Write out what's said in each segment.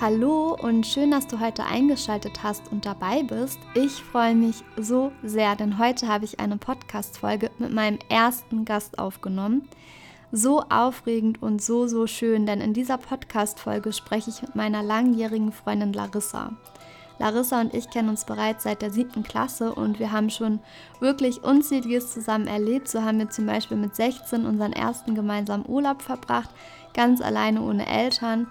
Hallo und schön, dass du heute eingeschaltet hast und dabei bist. Ich freue mich so sehr, denn heute habe ich eine Podcast-Folge mit meinem ersten Gast aufgenommen. So aufregend und so, so schön, denn in dieser Podcast-Folge spreche ich mit meiner langjährigen Freundin Larissa. Larissa und ich kennen uns bereits seit der siebten Klasse und wir haben schon wirklich unzähliges zusammen erlebt. So haben wir zum Beispiel mit 16 unseren ersten gemeinsamen Urlaub verbracht, ganz alleine ohne Eltern.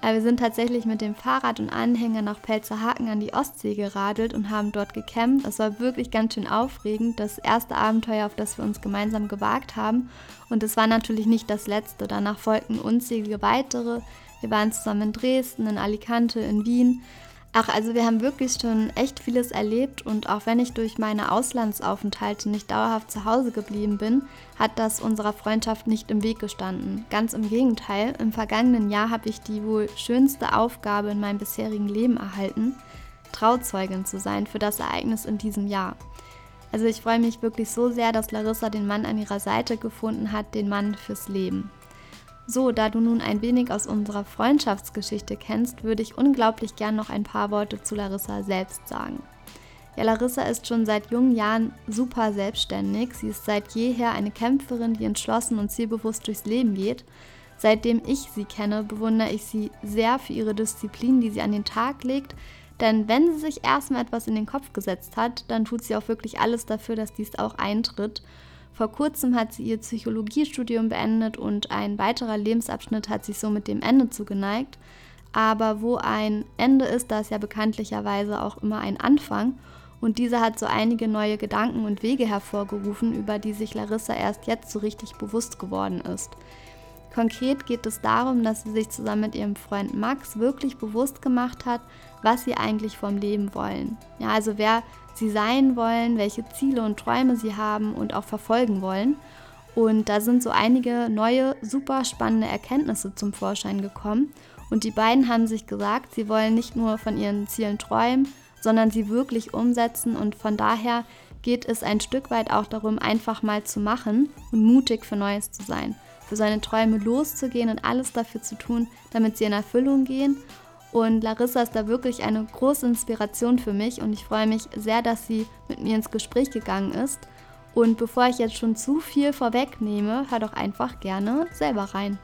Aber wir sind tatsächlich mit dem Fahrrad und Anhänger nach Pelzerhaken an die Ostsee geradelt und haben dort gecampt. Es war wirklich ganz schön aufregend, das erste Abenteuer, auf das wir uns gemeinsam gewagt haben. Und es war natürlich nicht das letzte. Danach folgten unzählige weitere. Wir waren zusammen in Dresden, in Alicante, in Wien. Ach, also wir haben wirklich schon echt vieles erlebt und auch wenn ich durch meine Auslandsaufenthalte nicht dauerhaft zu Hause geblieben bin, hat das unserer Freundschaft nicht im Weg gestanden. Ganz im Gegenteil, im vergangenen Jahr habe ich die wohl schönste Aufgabe in meinem bisherigen Leben erhalten, Trauzeugin zu sein für das Ereignis in diesem Jahr. Also ich freue mich wirklich so sehr, dass Larissa den Mann an ihrer Seite gefunden hat, den Mann fürs Leben. So, da du nun ein wenig aus unserer Freundschaftsgeschichte kennst, würde ich unglaublich gern noch ein paar Worte zu Larissa selbst sagen. Ja, Larissa ist schon seit jungen Jahren super selbstständig. Sie ist seit jeher eine Kämpferin, die entschlossen und zielbewusst durchs Leben geht. Seitdem ich sie kenne, bewundere ich sie sehr für ihre Disziplin, die sie an den Tag legt. Denn wenn sie sich erstmal etwas in den Kopf gesetzt hat, dann tut sie auch wirklich alles dafür, dass dies auch eintritt. Vor kurzem hat sie ihr Psychologiestudium beendet und ein weiterer Lebensabschnitt hat sich somit dem Ende zugeneigt. Aber wo ein Ende ist, da ist ja bekanntlicherweise auch immer ein Anfang. Und dieser hat so einige neue Gedanken und Wege hervorgerufen, über die sich Larissa erst jetzt so richtig bewusst geworden ist. Konkret geht es darum, dass sie sich zusammen mit ihrem Freund Max wirklich bewusst gemacht hat, was sie eigentlich vom Leben wollen. Ja, also wer sie sein wollen, welche Ziele und Träume sie haben und auch verfolgen wollen. Und da sind so einige neue, super spannende Erkenntnisse zum Vorschein gekommen. Und die beiden haben sich gesagt, sie wollen nicht nur von ihren Zielen träumen, sondern sie wirklich umsetzen. Und von daher geht es ein Stück weit auch darum, einfach mal zu machen und mutig für Neues zu sein. Für seine Träume loszugehen und alles dafür zu tun, damit sie in Erfüllung gehen und Larissa ist da wirklich eine große Inspiration für mich und ich freue mich sehr, dass sie mit mir ins Gespräch gegangen ist. Und bevor ich jetzt schon zu viel vorwegnehme, hör doch einfach gerne selber rein.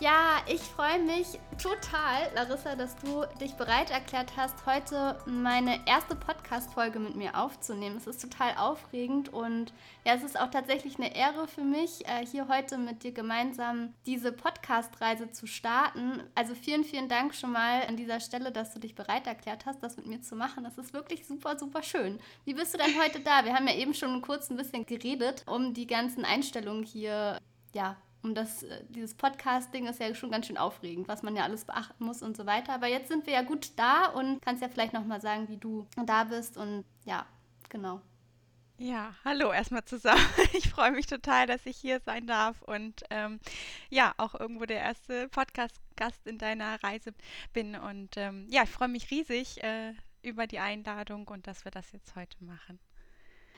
Ja, ich freue mich total, Larissa, dass du dich bereit erklärt hast, heute meine erste Podcast-Folge mit mir aufzunehmen. Es ist total aufregend und ja, es ist auch tatsächlich eine Ehre für mich, äh, hier heute mit dir gemeinsam diese Podcast-Reise zu starten. Also vielen, vielen Dank schon mal an dieser Stelle, dass du dich bereit erklärt hast, das mit mir zu machen. Das ist wirklich super, super schön. Wie bist du denn heute da? Wir haben ja eben schon kurz ein bisschen geredet, um die ganzen Einstellungen hier ja, um das, äh, dieses Podcast-Ding ist ja schon ganz schön aufregend, was man ja alles beachten muss und so weiter. Aber jetzt sind wir ja gut da und kannst ja vielleicht nochmal sagen, wie du da bist und ja, genau. Ja, hallo erstmal zusammen. Ich freue mich total, dass ich hier sein darf und ähm, ja, auch irgendwo der erste Podcast-Gast in deiner Reise bin. Und ähm, ja, ich freue mich riesig äh, über die Einladung und dass wir das jetzt heute machen.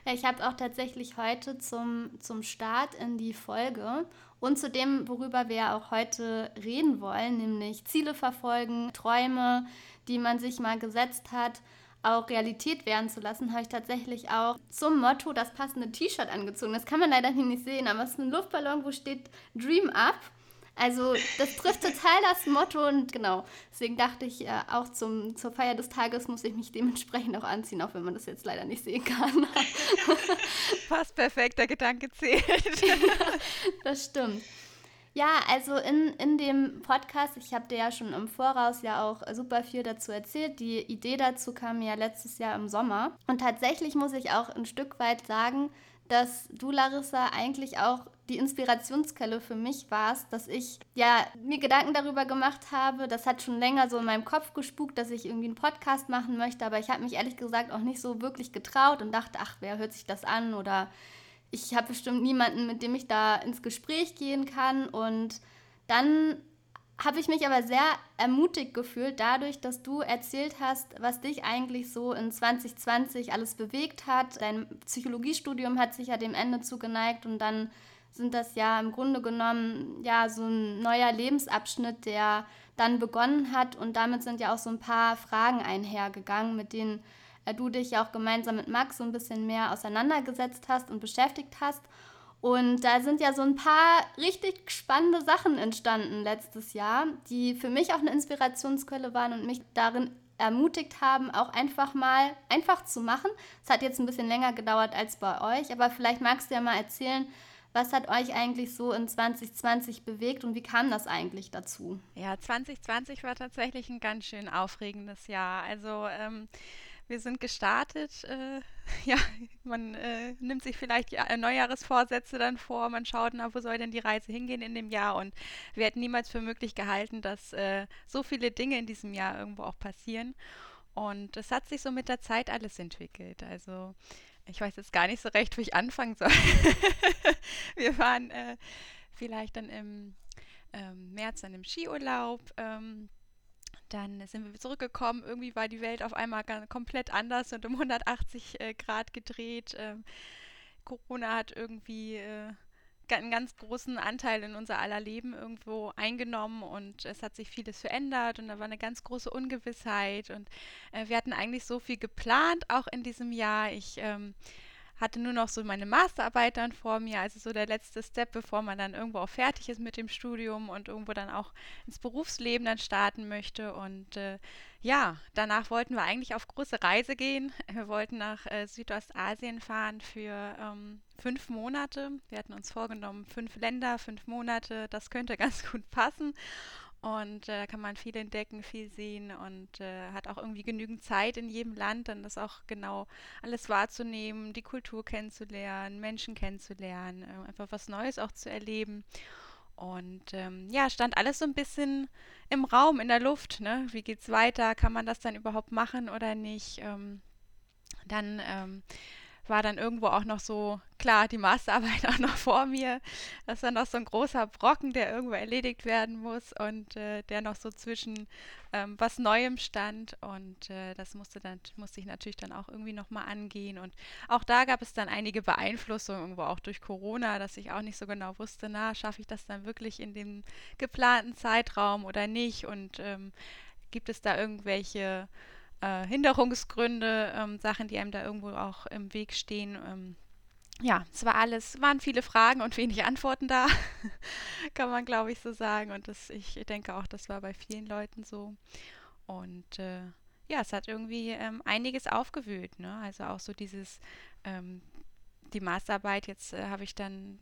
Ich habe auch tatsächlich heute zum, zum Start in die Folge und zu dem, worüber wir auch heute reden wollen, nämlich Ziele verfolgen, Träume, die man sich mal gesetzt hat, auch Realität werden zu lassen, habe ich tatsächlich auch zum Motto das passende T-Shirt angezogen. Das kann man leider hier nicht sehen, aber es ist ein Luftballon, wo steht Dream Up. Also das trifft total das Motto und genau, deswegen dachte ich, äh, auch zum, zur Feier des Tages muss ich mich dementsprechend auch anziehen, auch wenn man das jetzt leider nicht sehen kann. Fast perfekt, der Gedanke zählt. das stimmt. Ja, also in, in dem Podcast, ich habe dir ja schon im Voraus ja auch super viel dazu erzählt. Die Idee dazu kam ja letztes Jahr im Sommer. Und tatsächlich muss ich auch ein Stück weit sagen, dass du, Larissa, eigentlich auch die Inspirationsquelle für mich warst, dass ich ja mir Gedanken darüber gemacht habe. Das hat schon länger so in meinem Kopf gespukt, dass ich irgendwie einen Podcast machen möchte, aber ich habe mich ehrlich gesagt auch nicht so wirklich getraut und dachte, ach, wer hört sich das an oder ich habe bestimmt niemanden, mit dem ich da ins Gespräch gehen kann und dann habe ich mich aber sehr ermutigt gefühlt dadurch, dass du erzählt hast, was dich eigentlich so in 2020 alles bewegt hat. Dein Psychologiestudium hat sich ja dem Ende zugeneigt und dann sind das ja im Grunde genommen ja so ein neuer Lebensabschnitt, der dann begonnen hat. Und damit sind ja auch so ein paar Fragen einhergegangen, mit denen äh, du dich ja auch gemeinsam mit Max so ein bisschen mehr auseinandergesetzt hast und beschäftigt hast. Und da sind ja so ein paar richtig spannende Sachen entstanden letztes Jahr, die für mich auch eine Inspirationsquelle waren und mich darin ermutigt haben, auch einfach mal einfach zu machen. Es hat jetzt ein bisschen länger gedauert als bei euch, aber vielleicht magst du ja mal erzählen, was hat euch eigentlich so in 2020 bewegt und wie kam das eigentlich dazu? Ja, 2020 war tatsächlich ein ganz schön aufregendes Jahr. Also ähm, wir sind gestartet. Äh, ja, man äh, nimmt sich vielleicht ja, Neujahresvorsätze dann vor. Man schaut, na, wo soll denn die Reise hingehen in dem Jahr? Und wir hätten niemals für möglich gehalten, dass äh, so viele Dinge in diesem Jahr irgendwo auch passieren. Und es hat sich so mit der Zeit alles entwickelt. Also ich weiß jetzt gar nicht so recht, wo ich anfangen soll. wir waren äh, vielleicht dann im ähm, März dann im Skiurlaub. Ähm, dann sind wir zurückgekommen. Irgendwie war die Welt auf einmal komplett anders und um 180 äh, Grad gedreht. Ähm, Corona hat irgendwie äh, einen ganz großen Anteil in unser aller Leben irgendwo eingenommen und es hat sich vieles verändert und da war eine ganz große Ungewissheit und äh, wir hatten eigentlich so viel geplant, auch in diesem Jahr. Ich ähm, hatte nur noch so meine Masterarbeit dann vor mir, also so der letzte Step, bevor man dann irgendwo auch fertig ist mit dem Studium und irgendwo dann auch ins Berufsleben dann starten möchte. Und äh, ja, danach wollten wir eigentlich auf große Reise gehen. Wir wollten nach äh, Südostasien fahren für ähm, fünf Monate. Wir hatten uns vorgenommen, fünf Länder, fünf Monate, das könnte ganz gut passen. Und äh, da kann man viel entdecken, viel sehen und äh, hat auch irgendwie genügend Zeit in jedem Land, dann das auch genau alles wahrzunehmen, die Kultur kennenzulernen, Menschen kennenzulernen, äh, einfach was Neues auch zu erleben. Und ähm, ja, stand alles so ein bisschen im Raum, in der Luft. Ne? Wie geht's weiter? Kann man das dann überhaupt machen oder nicht? Ähm, dann ähm, war dann irgendwo auch noch so, klar, die Masterarbeit auch noch vor mir. Das war noch so ein großer Brocken, der irgendwo erledigt werden muss und äh, der noch so zwischen ähm, was Neuem stand. Und äh, das musste dann, musste ich natürlich dann auch irgendwie nochmal angehen. Und auch da gab es dann einige Beeinflussungen, irgendwo auch durch Corona, dass ich auch nicht so genau wusste, na, schaffe ich das dann wirklich in dem geplanten Zeitraum oder nicht? Und ähm, gibt es da irgendwelche äh, Hinderungsgründe, ähm, Sachen, die einem da irgendwo auch im Weg stehen. Ähm, ja, es war alles, waren viele Fragen und wenig Antworten da, kann man glaube ich so sagen. Und das, ich denke auch, das war bei vielen Leuten so. Und äh, ja, es hat irgendwie ähm, einiges aufgewühlt. Ne? Also auch so dieses ähm, die Masterarbeit, jetzt äh, habe ich dann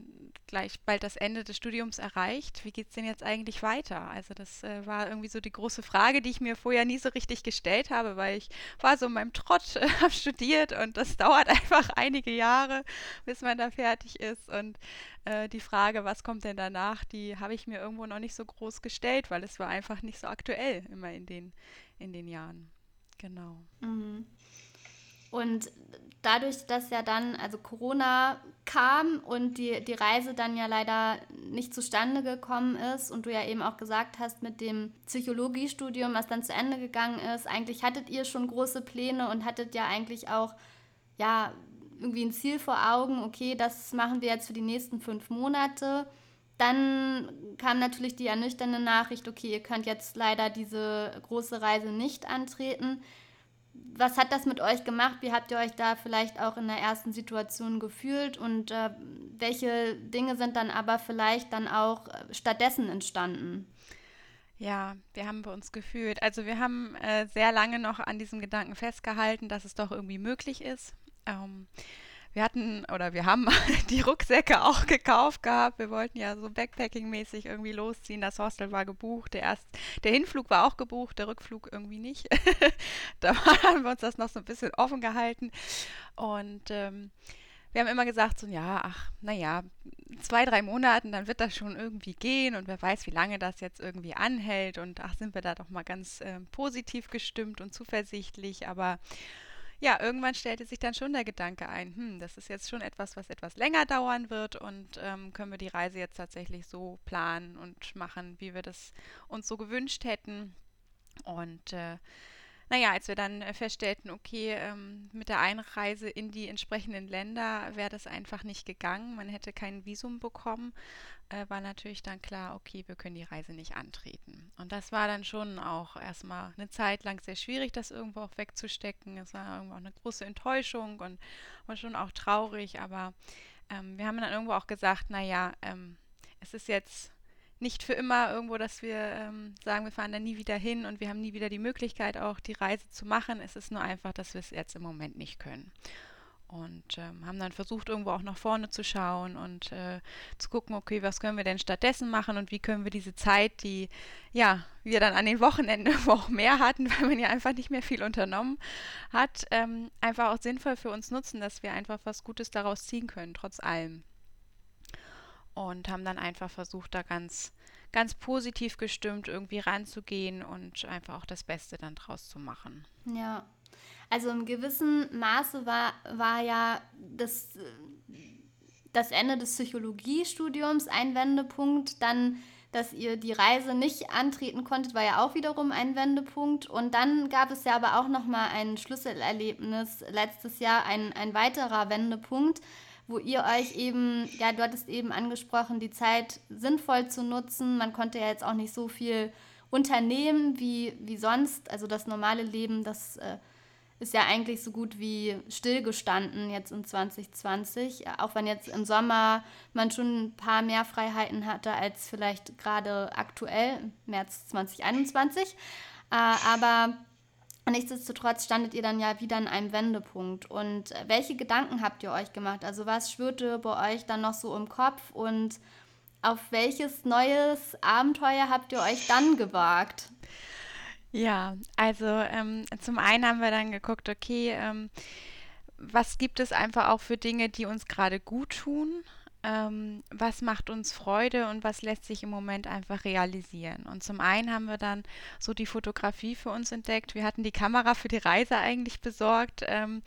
gleich bald das Ende des Studiums erreicht. Wie geht es denn jetzt eigentlich weiter? Also das äh, war irgendwie so die große Frage, die ich mir vorher nie so richtig gestellt habe, weil ich war so in meinem Trott, äh, habe studiert und das dauert einfach einige Jahre, bis man da fertig ist. Und äh, die Frage, was kommt denn danach, die habe ich mir irgendwo noch nicht so groß gestellt, weil es war einfach nicht so aktuell immer in den, in den Jahren. Genau. Mhm. Und dadurch, dass ja dann, also Corona kam und die, die Reise dann ja leider nicht zustande gekommen ist und du ja eben auch gesagt hast, mit dem Psychologiestudium, was dann zu Ende gegangen ist, eigentlich hattet ihr schon große Pläne und hattet ja eigentlich auch, ja, irgendwie ein Ziel vor Augen, okay, das machen wir jetzt für die nächsten fünf Monate. Dann kam natürlich die ernüchternde Nachricht, okay, ihr könnt jetzt leider diese große Reise nicht antreten was hat das mit euch gemacht? Wie habt ihr euch da vielleicht auch in der ersten Situation gefühlt? Und äh, welche Dinge sind dann aber vielleicht dann auch äh, stattdessen entstanden? Ja, wir haben bei uns gefühlt. Also wir haben äh, sehr lange noch an diesem Gedanken festgehalten, dass es doch irgendwie möglich ist. Ähm, wir hatten oder wir haben die Rucksäcke auch gekauft gehabt. Wir wollten ja so Backpacking-mäßig irgendwie losziehen. Das Hostel war gebucht. Der, erst, der Hinflug war auch gebucht, der Rückflug irgendwie nicht. da haben wir uns das noch so ein bisschen offen gehalten. Und ähm, wir haben immer gesagt, so ja, ach, naja, zwei, drei Monaten, dann wird das schon irgendwie gehen und wer weiß, wie lange das jetzt irgendwie anhält. Und ach, sind wir da doch mal ganz äh, positiv gestimmt und zuversichtlich. Aber ja, irgendwann stellte sich dann schon der Gedanke ein, hm, das ist jetzt schon etwas, was etwas länger dauern wird und ähm, können wir die Reise jetzt tatsächlich so planen und machen, wie wir das uns so gewünscht hätten. Und äh, naja, als wir dann äh, feststellten, okay, ähm, mit der Einreise in die entsprechenden Länder wäre das einfach nicht gegangen, man hätte kein Visum bekommen, äh, war natürlich dann klar, okay, wir können die Reise nicht antreten. Und das war dann schon auch erstmal eine Zeit lang sehr schwierig, das irgendwo auch wegzustecken. Es war irgendwo auch eine große Enttäuschung und war schon auch traurig, aber ähm, wir haben dann irgendwo auch gesagt, naja, ähm, es ist jetzt nicht für immer irgendwo, dass wir ähm, sagen, wir fahren da nie wieder hin und wir haben nie wieder die Möglichkeit, auch die Reise zu machen. Es ist nur einfach, dass wir es jetzt im Moment nicht können. Und ähm, haben dann versucht, irgendwo auch nach vorne zu schauen und äh, zu gucken, okay, was können wir denn stattdessen machen und wie können wir diese Zeit, die ja wir dann an den Wochenenden auch mehr hatten, weil man ja einfach nicht mehr viel unternommen hat, ähm, einfach auch sinnvoll für uns nutzen, dass wir einfach was Gutes daraus ziehen können, trotz allem und haben dann einfach versucht, da ganz, ganz positiv gestimmt irgendwie ranzugehen und einfach auch das Beste dann draus zu machen. Ja, also im gewissen Maße war, war ja das, das Ende des Psychologiestudiums ein Wendepunkt, dann dass ihr die Reise nicht antreten konntet, war ja auch wiederum ein Wendepunkt. Und dann gab es ja aber auch noch mal ein Schlüsselerlebnis letztes Jahr, ein, ein weiterer Wendepunkt, wo ihr euch eben, ja, du hattest eben angesprochen, die Zeit sinnvoll zu nutzen. Man konnte ja jetzt auch nicht so viel unternehmen wie, wie sonst. Also das normale Leben, das äh, ist ja eigentlich so gut wie stillgestanden jetzt in 2020. Auch wenn jetzt im Sommer man schon ein paar mehr Freiheiten hatte als vielleicht gerade aktuell, März 2021. Äh, aber Nichtsdestotrotz standet ihr dann ja wieder an einem Wendepunkt. Und welche Gedanken habt ihr euch gemacht? Also was schwirrte bei euch dann noch so im Kopf und auf welches neues Abenteuer habt ihr euch dann gewagt? Ja, also ähm, zum einen haben wir dann geguckt, okay, ähm, was gibt es einfach auch für Dinge, die uns gerade gut tun? ähm, was macht uns Freude und was lässt sich im Moment einfach realisieren. Und zum einen haben wir dann so die Fotografie für uns entdeckt. Wir hatten die Kamera für die Reise eigentlich besorgt. Ähm,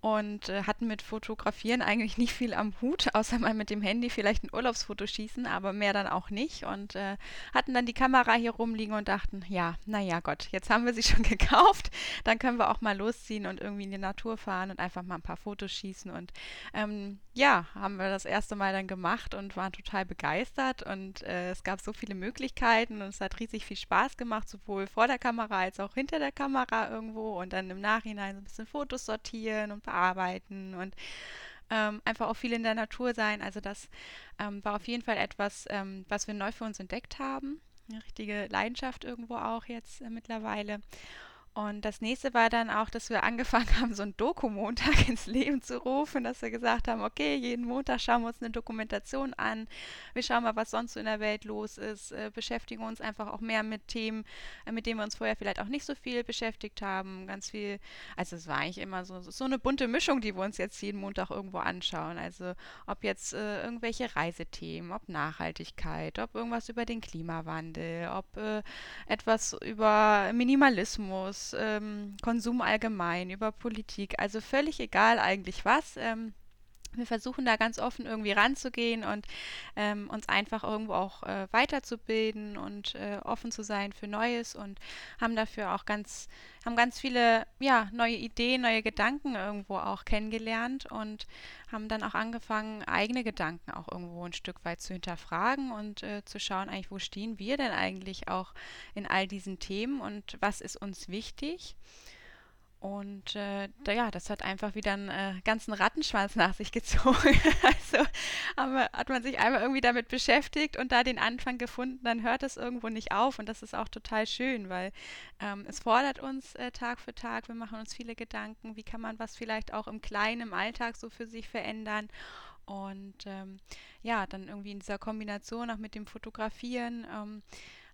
und äh, hatten mit Fotografieren eigentlich nicht viel am Hut, außer mal mit dem Handy vielleicht ein Urlaubsfoto schießen, aber mehr dann auch nicht. Und äh, hatten dann die Kamera hier rumliegen und dachten, ja, naja Gott, jetzt haben wir sie schon gekauft, dann können wir auch mal losziehen und irgendwie in die Natur fahren und einfach mal ein paar Fotos schießen. Und ähm, ja, haben wir das erste Mal dann gemacht und waren total begeistert. Und äh, es gab so viele Möglichkeiten und es hat riesig viel Spaß gemacht, sowohl vor der Kamera als auch hinter der Kamera irgendwo und dann im Nachhinein so ein bisschen Fotos sortieren und verarbeiten und ähm, einfach auch viel in der Natur sein. Also das ähm, war auf jeden Fall etwas, ähm, was wir neu für uns entdeckt haben. Eine richtige Leidenschaft irgendwo auch jetzt äh, mittlerweile. Und das nächste war dann auch, dass wir angefangen haben, so einen Doku-Montag ins Leben zu rufen, dass wir gesagt haben, okay, jeden Montag schauen wir uns eine Dokumentation an, wir schauen mal, was sonst so in der Welt los ist, äh, beschäftigen uns einfach auch mehr mit Themen, äh, mit denen wir uns vorher vielleicht auch nicht so viel beschäftigt haben, ganz viel, also es war eigentlich immer so, so eine bunte Mischung, die wir uns jetzt jeden Montag irgendwo anschauen, also ob jetzt äh, irgendwelche Reisethemen, ob Nachhaltigkeit, ob irgendwas über den Klimawandel, ob äh, etwas über Minimalismus, Konsum allgemein, über Politik, also völlig egal eigentlich was. Ähm, wir versuchen da ganz offen irgendwie ranzugehen und ähm, uns einfach irgendwo auch äh, weiterzubilden und äh, offen zu sein für Neues und haben dafür auch ganz, haben ganz viele ja, neue Ideen, neue Gedanken irgendwo auch kennengelernt und haben dann auch angefangen, eigene Gedanken auch irgendwo ein Stück weit zu hinterfragen und äh, zu schauen, eigentlich, wo stehen wir denn eigentlich auch in all diesen Themen und was ist uns wichtig. Und äh, da, ja, das hat einfach wieder einen äh, ganzen Rattenschwanz nach sich gezogen. also wir, hat man sich einmal irgendwie damit beschäftigt und da den Anfang gefunden, dann hört es irgendwo nicht auf. Und das ist auch total schön, weil ähm, es fordert uns äh, Tag für Tag. Wir machen uns viele Gedanken, wie kann man was vielleicht auch im Kleinen, im Alltag so für sich verändern. Und ähm, ja, dann irgendwie in dieser Kombination auch mit dem Fotografieren. Ähm,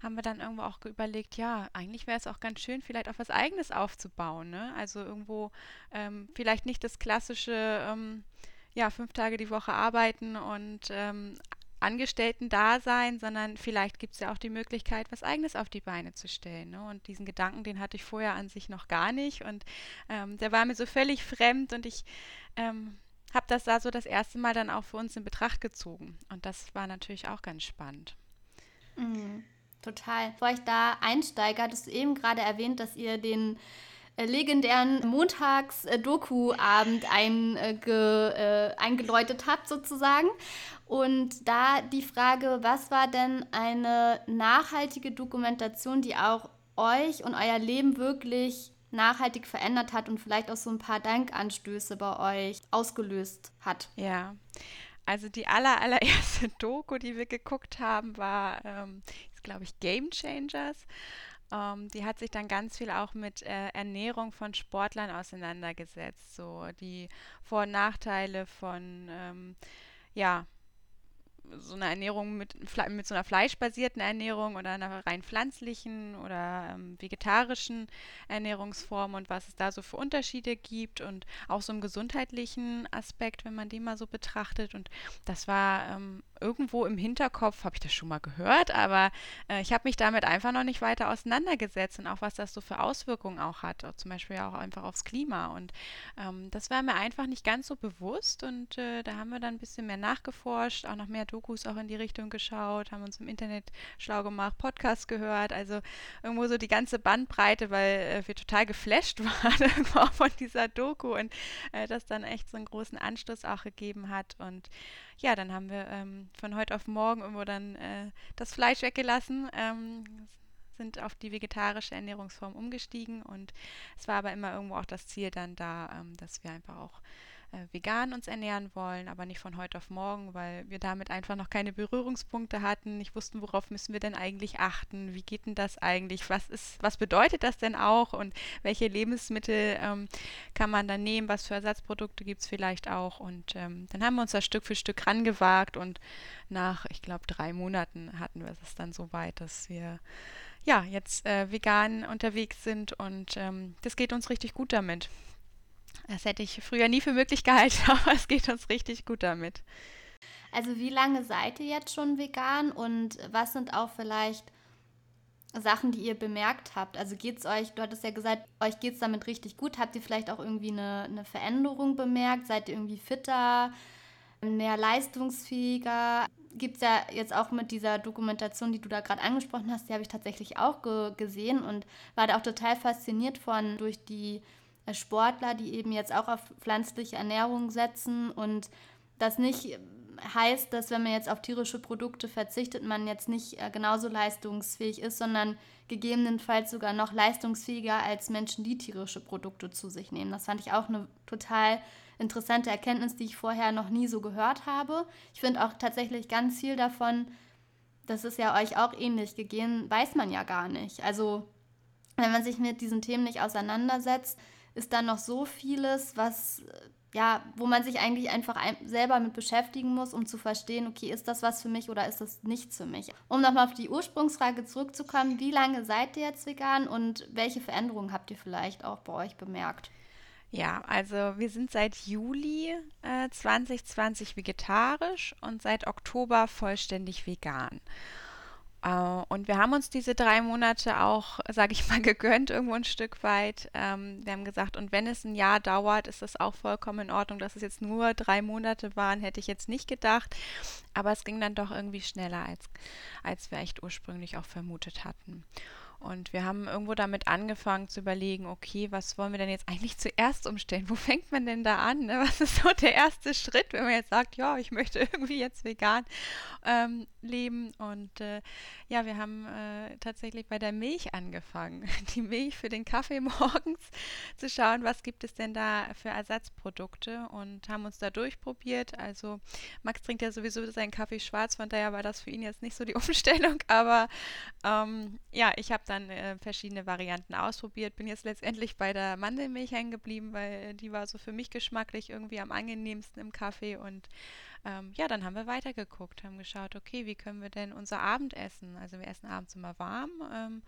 haben wir dann irgendwo auch überlegt, ja, eigentlich wäre es auch ganz schön, vielleicht auch was Eigenes aufzubauen. Ne? Also irgendwo ähm, vielleicht nicht das klassische, ähm, ja, fünf Tage die Woche arbeiten und ähm, Angestellten-Dasein, sondern vielleicht gibt es ja auch die Möglichkeit, was Eigenes auf die Beine zu stellen. Ne? Und diesen Gedanken, den hatte ich vorher an sich noch gar nicht. Und ähm, der war mir so völlig fremd und ich ähm, habe das da so das erste Mal dann auch für uns in Betracht gezogen. Und das war natürlich auch ganz spannend. Mhm. Total. Bevor ich da einsteige, hattest du eben gerade erwähnt, dass ihr den äh, legendären Montags-Doku-Abend einge, äh, eingeläutet habt, sozusagen. Und da die Frage, was war denn eine nachhaltige Dokumentation, die auch euch und euer Leben wirklich nachhaltig verändert hat und vielleicht auch so ein paar Dankanstöße bei euch ausgelöst hat? Ja. Also die aller, allererste Doku, die wir geguckt haben, war, ähm, glaube ich, Game Changers. Ähm, die hat sich dann ganz viel auch mit äh, Ernährung von Sportlern auseinandergesetzt, so die Vor- und Nachteile von ähm, ja, so einer Ernährung mit, mit so einer fleischbasierten Ernährung oder einer rein pflanzlichen oder ähm, vegetarischen Ernährungsform und was es da so für Unterschiede gibt und auch so im gesundheitlichen Aspekt, wenn man den mal so betrachtet. Und das war ähm, irgendwo im Hinterkopf, habe ich das schon mal gehört, aber äh, ich habe mich damit einfach noch nicht weiter auseinandergesetzt und auch was das so für Auswirkungen auch hat, auch zum Beispiel auch einfach aufs Klima. Und ähm, das war mir einfach nicht ganz so bewusst und äh, da haben wir dann ein bisschen mehr nachgeforscht, auch noch mehr Dokus auch in die Richtung geschaut, haben uns im Internet schlau gemacht, Podcasts gehört, also irgendwo so die ganze Bandbreite, weil äh, wir total geflasht waren irgendwo auch von dieser Doku und äh, das dann echt so einen großen Anstoß auch gegeben hat. Und ja, dann haben wir ähm, von heute auf morgen irgendwo dann äh, das Fleisch weggelassen, ähm, sind auf die vegetarische Ernährungsform umgestiegen und es war aber immer irgendwo auch das Ziel dann da, ähm, dass wir einfach auch äh, vegan uns ernähren wollen, aber nicht von heute auf morgen, weil wir damit einfach noch keine Berührungspunkte hatten, nicht wussten, worauf müssen wir denn eigentlich achten, wie geht denn das eigentlich, was ist, was bedeutet das denn auch und welche Lebensmittel ähm, kann man dann nehmen, was für Ersatzprodukte gibt es vielleicht auch und ähm, dann haben wir uns da Stück für Stück rangewagt und nach, ich glaube, drei Monaten hatten wir es dann so weit, dass wir ja jetzt äh, vegan unterwegs sind und ähm, das geht uns richtig gut damit. Das hätte ich früher nie für möglich gehalten, aber es geht uns richtig gut damit. Also wie lange seid ihr jetzt schon vegan und was sind auch vielleicht Sachen, die ihr bemerkt habt? Also geht es euch, du hattest ja gesagt, euch geht es damit richtig gut. Habt ihr vielleicht auch irgendwie eine, eine Veränderung bemerkt? Seid ihr irgendwie fitter, mehr leistungsfähiger? Gibt es ja jetzt auch mit dieser Dokumentation, die du da gerade angesprochen hast, die habe ich tatsächlich auch ge gesehen und war da auch total fasziniert von durch die Sportler, die eben jetzt auch auf pflanzliche Ernährung setzen und das nicht heißt, dass wenn man jetzt auf tierische Produkte verzichtet, man jetzt nicht äh, genauso leistungsfähig ist, sondern gegebenenfalls sogar noch leistungsfähiger als Menschen, die tierische Produkte zu sich nehmen. Das fand ich auch eine total interessante Erkenntnis, die ich vorher noch nie so gehört habe. Ich finde auch tatsächlich ganz viel davon, das ist ja euch auch ähnlich gegeben, weiß man ja gar nicht. Also wenn man sich mit diesen Themen nicht auseinandersetzt, ist da noch so vieles, was ja, wo man sich eigentlich einfach selber mit beschäftigen muss, um zu verstehen, okay, ist das was für mich oder ist das nichts für mich? Um nochmal auf die Ursprungsfrage zurückzukommen, wie lange seid ihr jetzt vegan und welche Veränderungen habt ihr vielleicht auch bei euch bemerkt? Ja, also wir sind seit Juli äh, 2020 vegetarisch und seit Oktober vollständig vegan. Äh, und wir haben uns diese drei Monate auch, sage ich mal, gegönnt, irgendwo ein Stück weit. Ähm, wir haben gesagt, und wenn es ein Jahr dauert, ist das auch vollkommen in Ordnung. Dass es jetzt nur drei Monate waren, hätte ich jetzt nicht gedacht. Aber es ging dann doch irgendwie schneller, als, als wir echt ursprünglich auch vermutet hatten. Und wir haben irgendwo damit angefangen zu überlegen, okay, was wollen wir denn jetzt eigentlich zuerst umstellen? Wo fängt man denn da an? Ne? Was ist so der erste Schritt, wenn man jetzt sagt, ja, ich möchte irgendwie jetzt vegan ähm, leben? Und äh, ja, wir haben äh, tatsächlich bei der Milch angefangen. Die Milch für den Kaffee morgens zu schauen, was gibt es denn da für Ersatzprodukte und haben uns da durchprobiert. Also Max trinkt ja sowieso seinen Kaffee schwarz, von daher war das für ihn jetzt nicht so die Umstellung, aber ähm, ja, ich habe dann äh, verschiedene Varianten ausprobiert. Bin jetzt letztendlich bei der Mandelmilch hängen geblieben, weil die war so für mich geschmacklich irgendwie am angenehmsten im Kaffee. Und ähm, ja, dann haben wir weitergeguckt, haben geschaut, okay, wie können wir denn unser Abendessen, also wir essen abends immer warm. Ähm,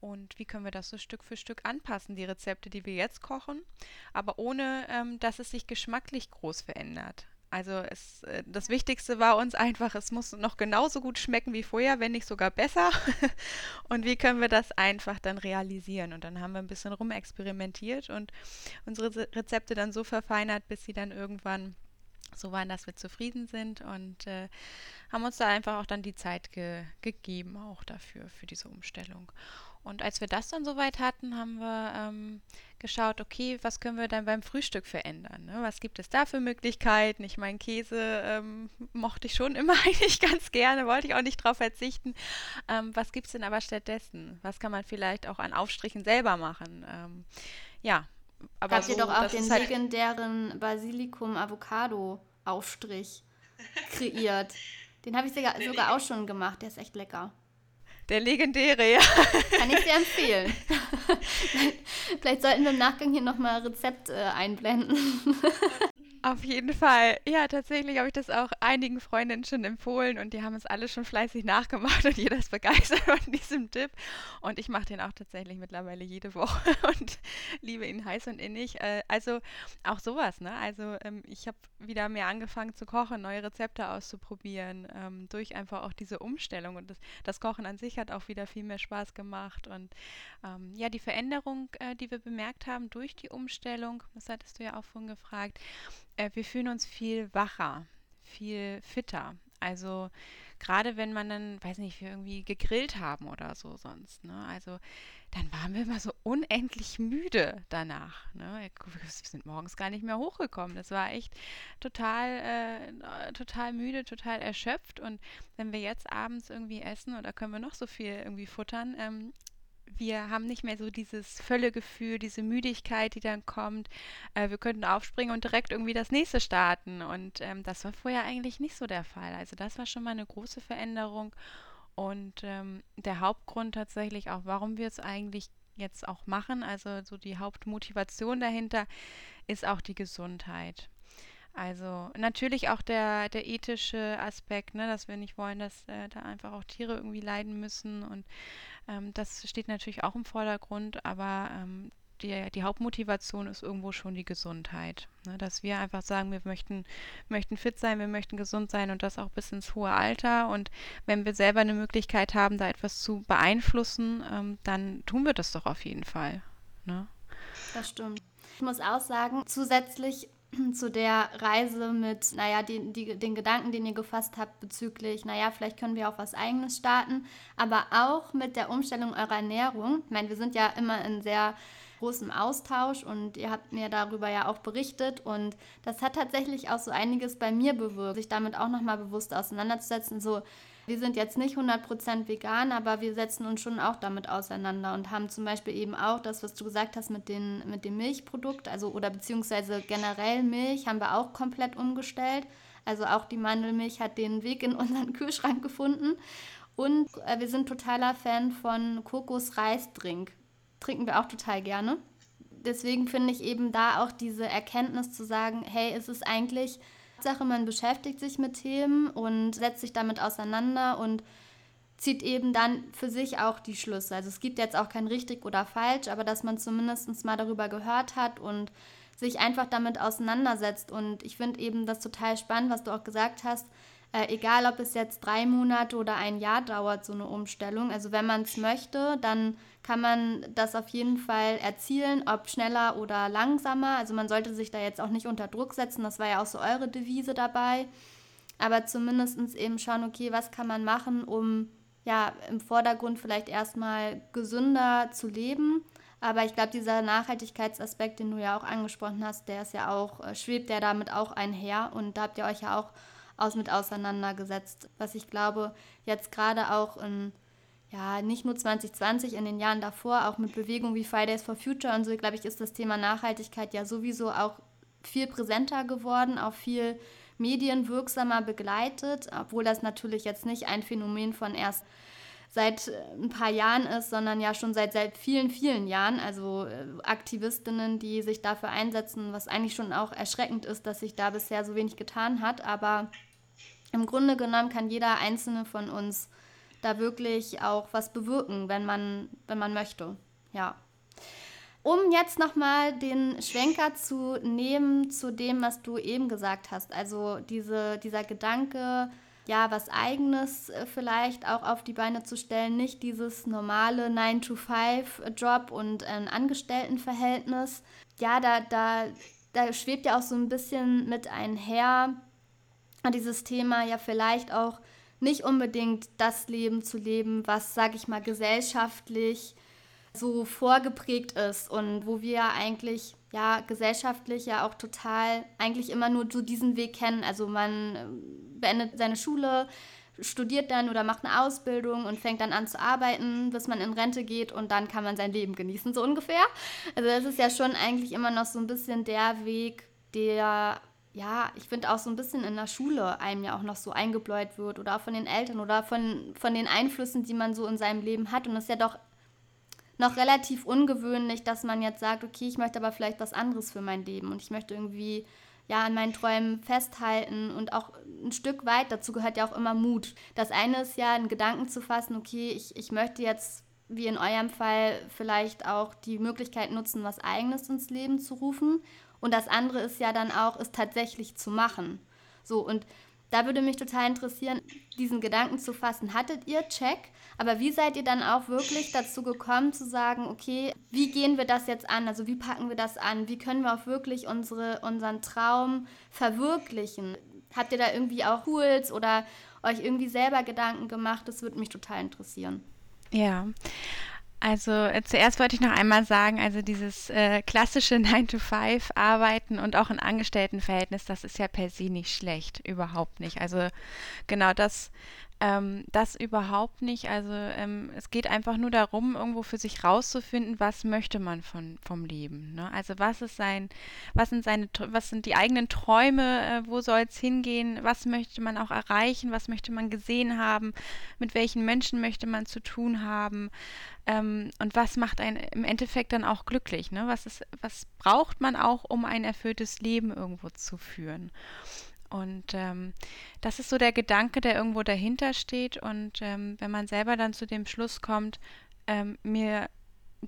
und wie können wir das so Stück für Stück anpassen, die Rezepte, die wir jetzt kochen, aber ohne, ähm, dass es sich geschmacklich groß verändert. Also es, äh, das Wichtigste war uns einfach, es muss noch genauso gut schmecken wie vorher, wenn nicht sogar besser. und wie können wir das einfach dann realisieren? Und dann haben wir ein bisschen rumexperimentiert und unsere Rezepte dann so verfeinert, bis sie dann irgendwann so waren, dass wir zufrieden sind und äh, haben uns da einfach auch dann die Zeit ge gegeben, auch dafür, für diese Umstellung. Und als wir das dann soweit hatten, haben wir ähm, geschaut, okay, was können wir dann beim Frühstück verändern? Ne? Was gibt es da für Möglichkeiten? Ich meine, Käse ähm, mochte ich schon immer eigentlich ganz gerne, wollte ich auch nicht drauf verzichten. Ähm, was gibt es denn aber stattdessen? Was kann man vielleicht auch an Aufstrichen selber machen? Ähm, ja, aber Habt so, ihr doch auch den halt legendären Basilikum-Avocado-Aufstrich kreiert. Den habe ich sogar, sogar auch schon gemacht, der ist echt lecker. Der legendäre, ja. Kann ich dir empfehlen. Vielleicht sollten wir im Nachgang hier nochmal Rezept äh, einblenden. Auf jeden Fall. Ja, tatsächlich habe ich das auch einigen Freundinnen schon empfohlen und die haben es alle schon fleißig nachgemacht und jeder ist begeistert von diesem Tipp. Und ich mache den auch tatsächlich mittlerweile jede Woche und liebe ihn heiß und innig. Äh, also auch sowas, ne? Also ähm, ich habe wieder mehr angefangen zu kochen, neue Rezepte auszuprobieren, ähm, durch einfach auch diese Umstellung. Und das, das, Kochen an sich hat auch wieder viel mehr Spaß gemacht. Und ähm, ja, die Veränderung, äh, die wir bemerkt haben durch die Umstellung, das hattest du ja auch vorhin gefragt, äh, wir fühlen uns viel wacher, viel fitter. Also gerade wenn man dann, weiß nicht, wir irgendwie gegrillt haben oder so sonst, ne? Also dann waren wir immer so unendlich müde danach. Ne? Wir sind morgens gar nicht mehr hochgekommen. Das war echt total, äh, total müde, total erschöpft. Und wenn wir jetzt abends irgendwie essen oder können wir noch so viel irgendwie futtern, ähm, wir haben nicht mehr so dieses Völlegefühl, diese Müdigkeit, die dann kommt. Äh, wir könnten aufspringen und direkt irgendwie das nächste starten. Und ähm, das war vorher eigentlich nicht so der Fall. Also das war schon mal eine große Veränderung. Und ähm, der Hauptgrund tatsächlich auch, warum wir es eigentlich jetzt auch machen, also so die Hauptmotivation dahinter, ist auch die Gesundheit. Also natürlich auch der, der ethische Aspekt, ne, dass wir nicht wollen, dass äh, da einfach auch Tiere irgendwie leiden müssen. Und ähm, das steht natürlich auch im Vordergrund, aber ähm, die, die Hauptmotivation ist irgendwo schon die Gesundheit. Ne? Dass wir einfach sagen, wir möchten, möchten fit sein, wir möchten gesund sein und das auch bis ins hohe Alter. Und wenn wir selber eine Möglichkeit haben, da etwas zu beeinflussen, ähm, dann tun wir das doch auf jeden Fall. Ne? Das stimmt. Ich muss auch sagen, zusätzlich zu der Reise mit, naja, die, die, den Gedanken, den ihr gefasst habt bezüglich, naja, vielleicht können wir auch was Eigenes starten, aber auch mit der Umstellung eurer Ernährung. Ich meine, wir sind ja immer in sehr großem Austausch und ihr habt mir darüber ja auch berichtet und das hat tatsächlich auch so einiges bei mir bewirkt, sich damit auch nochmal bewusst auseinanderzusetzen, so wir sind jetzt nicht 100% vegan, aber wir setzen uns schon auch damit auseinander und haben zum Beispiel eben auch das, was du gesagt hast mit, den, mit dem Milchprodukt, also oder beziehungsweise generell Milch haben wir auch komplett umgestellt. Also auch die Mandelmilch hat den Weg in unseren Kühlschrank gefunden. Und äh, wir sind totaler Fan von Kokos-Reisdrink. Trinken wir auch total gerne. Deswegen finde ich eben da auch diese Erkenntnis zu sagen, hey, ist es eigentlich Hauptsache, man beschäftigt sich mit Themen und setzt sich damit auseinander und zieht eben dann für sich auch die Schlüsse. Also es gibt jetzt auch kein richtig oder falsch, aber dass man zumindest mal darüber gehört hat und sich einfach damit auseinandersetzt. Und ich finde eben das total spannend, was du auch gesagt hast, äh, egal, ob es jetzt drei Monate oder ein Jahr dauert, so eine Umstellung. Also wenn man es möchte, dann kann man das auf jeden Fall erzielen, ob schneller oder langsamer. Also man sollte sich da jetzt auch nicht unter Druck setzen. Das war ja auch so eure Devise dabei. Aber zumindest eben schauen, okay, was kann man machen, um ja im Vordergrund vielleicht erstmal gesünder zu leben. Aber ich glaube, dieser Nachhaltigkeitsaspekt, den du ja auch angesprochen hast, der ist ja auch, äh, schwebt ja damit auch einher. Und da habt ihr euch ja auch aus mit auseinandergesetzt, was ich glaube, jetzt gerade auch in ja, nicht nur 2020, in den Jahren davor, auch mit Bewegungen wie Fridays for Future und so, glaube ich, ist das Thema Nachhaltigkeit ja sowieso auch viel präsenter geworden, auch viel medienwirksamer begleitet, obwohl das natürlich jetzt nicht ein Phänomen von erst seit äh, ein paar Jahren ist, sondern ja schon seit, seit vielen, vielen Jahren. Also äh, Aktivistinnen, die sich dafür einsetzen, was eigentlich schon auch erschreckend ist, dass sich da bisher so wenig getan hat. Aber im Grunde genommen kann jeder einzelne von uns da wirklich auch was bewirken, wenn man, wenn man möchte. Ja. Um jetzt nochmal den Schwenker zu nehmen zu dem, was du eben gesagt hast. Also diese, dieser Gedanke, ja, was eigenes äh, vielleicht auch auf die Beine zu stellen, nicht dieses normale 9-to-5-Job und ein Angestelltenverhältnis. Ja, da, da, da schwebt ja auch so ein bisschen mit einher dieses Thema ja vielleicht auch nicht unbedingt das Leben zu leben, was, sag ich mal, gesellschaftlich so vorgeprägt ist und wo wir eigentlich ja gesellschaftlich ja auch total eigentlich immer nur so diesen Weg kennen. Also man ähm, beendet seine Schule, studiert dann oder macht eine Ausbildung und fängt dann an zu arbeiten, bis man in Rente geht und dann kann man sein Leben genießen, so ungefähr. Also das ist ja schon eigentlich immer noch so ein bisschen der Weg, der ja, ich finde auch so ein bisschen in der Schule einem ja auch noch so eingebläut wird oder auch von den Eltern oder von, von den Einflüssen, die man so in seinem Leben hat. Und es ist ja doch noch relativ ungewöhnlich, dass man jetzt sagt, okay, ich möchte aber vielleicht was anderes für mein Leben und ich möchte irgendwie ja an meinen Träumen festhalten und auch ein Stück weit, dazu gehört ja auch immer Mut. Das eine ist ja, einen Gedanken zu fassen, okay, ich, ich möchte jetzt, wie in eurem Fall, vielleicht auch die Möglichkeit nutzen, was eigenes ins Leben zu rufen. Und das andere ist ja dann auch, es tatsächlich zu machen. So, und da würde mich total interessieren, diesen Gedanken zu fassen. Hattet ihr Check? Aber wie seid ihr dann auch wirklich dazu gekommen zu sagen, okay, wie gehen wir das jetzt an? Also wie packen wir das an? Wie können wir auch wirklich unsere, unseren Traum verwirklichen? Habt ihr da irgendwie auch Tools oder euch irgendwie selber Gedanken gemacht? Das würde mich total interessieren. Ja, also äh, zuerst wollte ich noch einmal sagen, also dieses äh, klassische 9-to-5-Arbeiten und auch ein Angestelltenverhältnis, das ist ja per se nicht schlecht, überhaupt nicht. Also genau das ähm, das überhaupt nicht. Also ähm, es geht einfach nur darum, irgendwo für sich rauszufinden, was möchte man von, vom Leben. Ne? Also was ist sein, was sind seine, was sind die eigenen Träume, äh, wo soll es hingehen, was möchte man auch erreichen, was möchte man gesehen haben, mit welchen Menschen möchte man zu tun haben. Ähm, und was macht einen im Endeffekt dann auch glücklich? Ne? Was, ist, was braucht man auch, um ein erfülltes Leben irgendwo zu führen? Und ähm, das ist so der Gedanke, der irgendwo dahinter steht. Und ähm, wenn man selber dann zu dem Schluss kommt, ähm, mir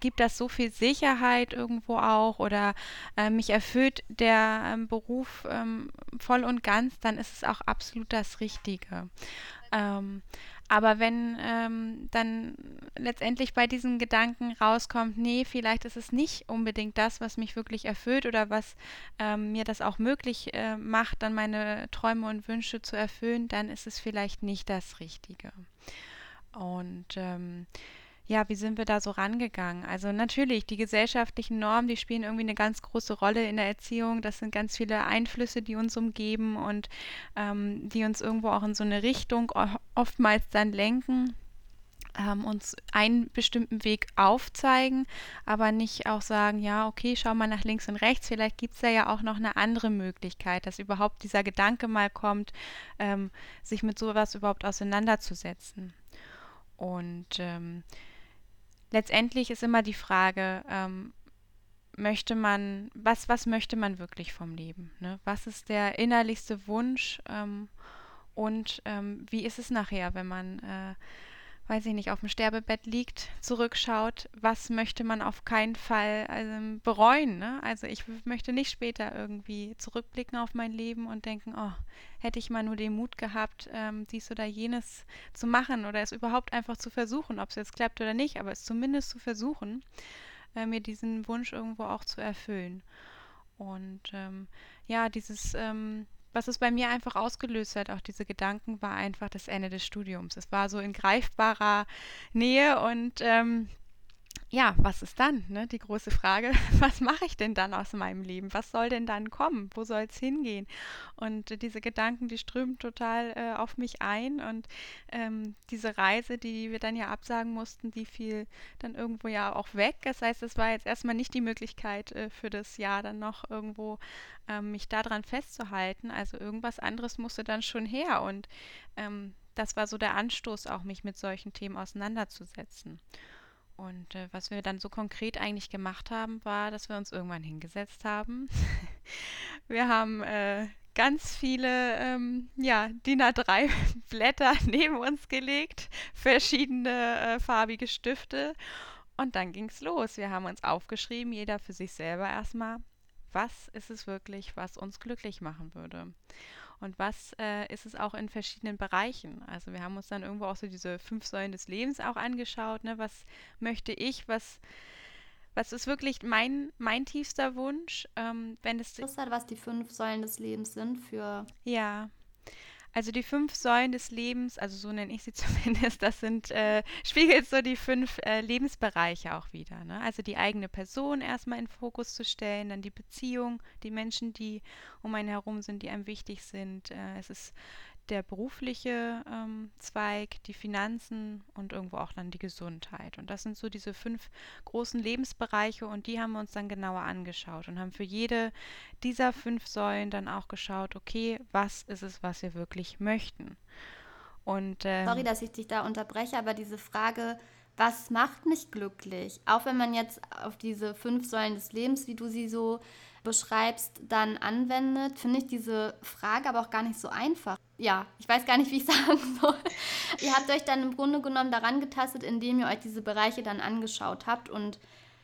gibt das so viel Sicherheit irgendwo auch oder äh, mich erfüllt der ähm, Beruf ähm, voll und ganz, dann ist es auch absolut das Richtige. Ähm, aber wenn ähm, dann letztendlich bei diesen Gedanken rauskommt, nee, vielleicht ist es nicht unbedingt das, was mich wirklich erfüllt oder was ähm, mir das auch möglich äh, macht, dann meine Träume und Wünsche zu erfüllen, dann ist es vielleicht nicht das Richtige. Und ähm, ja, wie sind wir da so rangegangen? Also natürlich, die gesellschaftlichen Normen, die spielen irgendwie eine ganz große Rolle in der Erziehung. Das sind ganz viele Einflüsse, die uns umgeben und ähm, die uns irgendwo auch in so eine Richtung oftmals dann lenken. Ähm, uns einen bestimmten Weg aufzeigen, aber nicht auch sagen, ja, okay, schau mal nach links und rechts, vielleicht gibt es ja, ja auch noch eine andere Möglichkeit, dass überhaupt dieser Gedanke mal kommt, ähm, sich mit sowas überhaupt auseinanderzusetzen. Und ähm, letztendlich ist immer die Frage, ähm, möchte man, was, was möchte man wirklich vom Leben? Ne? Was ist der innerlichste Wunsch ähm, und ähm, wie ist es nachher, wenn man äh, weiß ich nicht, auf dem Sterbebett liegt, zurückschaut, was möchte man auf keinen Fall also, bereuen. Ne? Also ich möchte nicht später irgendwie zurückblicken auf mein Leben und denken, oh, hätte ich mal nur den Mut gehabt, ähm, dies oder jenes zu machen oder es überhaupt einfach zu versuchen, ob es jetzt klappt oder nicht, aber es zumindest zu versuchen, äh, mir diesen Wunsch irgendwo auch zu erfüllen. Und ähm, ja, dieses ähm, was es bei mir einfach ausgelöst hat, auch diese Gedanken, war einfach das Ende des Studiums. Es war so in greifbarer Nähe und ähm, ja, was ist dann? Ne? Die große Frage, was mache ich denn dann aus meinem Leben? Was soll denn dann kommen? Wo soll es hingehen? Und äh, diese Gedanken, die strömen total äh, auf mich ein. Und ähm, diese Reise, die wir dann ja absagen mussten, die fiel dann irgendwo ja auch weg. Das heißt, es war jetzt erstmal nicht die Möglichkeit äh, für das Jahr dann noch irgendwo ähm, mich daran festzuhalten. Also irgendwas anderes musste dann schon her. Und ähm, das war so der Anstoß, auch mich mit solchen Themen auseinanderzusetzen. Und äh, was wir dann so konkret eigentlich gemacht haben, war, dass wir uns irgendwann hingesetzt haben. wir haben äh, ganz viele ähm, ja, DIN A3 Blätter neben uns gelegt, verschiedene äh, farbige Stifte. Und dann ging es los. Wir haben uns aufgeschrieben, jeder für sich selber erstmal, was ist es wirklich, was uns glücklich machen würde und was äh, ist es auch in verschiedenen Bereichen. Also wir haben uns dann irgendwo auch so diese fünf Säulen des Lebens auch angeschaut. Ne? Was möchte ich, was, was ist wirklich mein, mein tiefster Wunsch, ähm, wenn es... Interessant, was die fünf Säulen des Lebens sind für... Ja, Also die fünf Säulen des Lebens, also so nenne ich sie zumindest, das sind, äh, spiegelt so die fünf äh, Lebensbereiche auch wieder. Ne? Also die eigene Person erstmal in Fokus zu stellen, dann die Beziehung, die Menschen, die um einen herum sind, die einem wichtig sind. Äh, es ist der berufliche ähm, Zweig, die Finanzen und irgendwo auch dann die Gesundheit. Und das sind so diese fünf großen Lebensbereiche und die haben wir uns dann genauer angeschaut und haben für jede dieser fünf Säulen dann auch geschaut, okay, was ist es, was wir wirklich möchten. Und, ähm, Sorry, dass ich dich da unterbreche, aber diese Frage, was macht mich glücklich? Auch wenn man jetzt auf diese fünf Säulen des Lebens, wie du sie so beschreibst, dann anwendet, finde ich diese Frage aber auch gar nicht so einfach. Ja, ich weiß gar nicht, wie ich sagen soll. ihr habt euch dann im Grunde genommen daran getastet, indem ihr euch diese Bereiche dann angeschaut habt und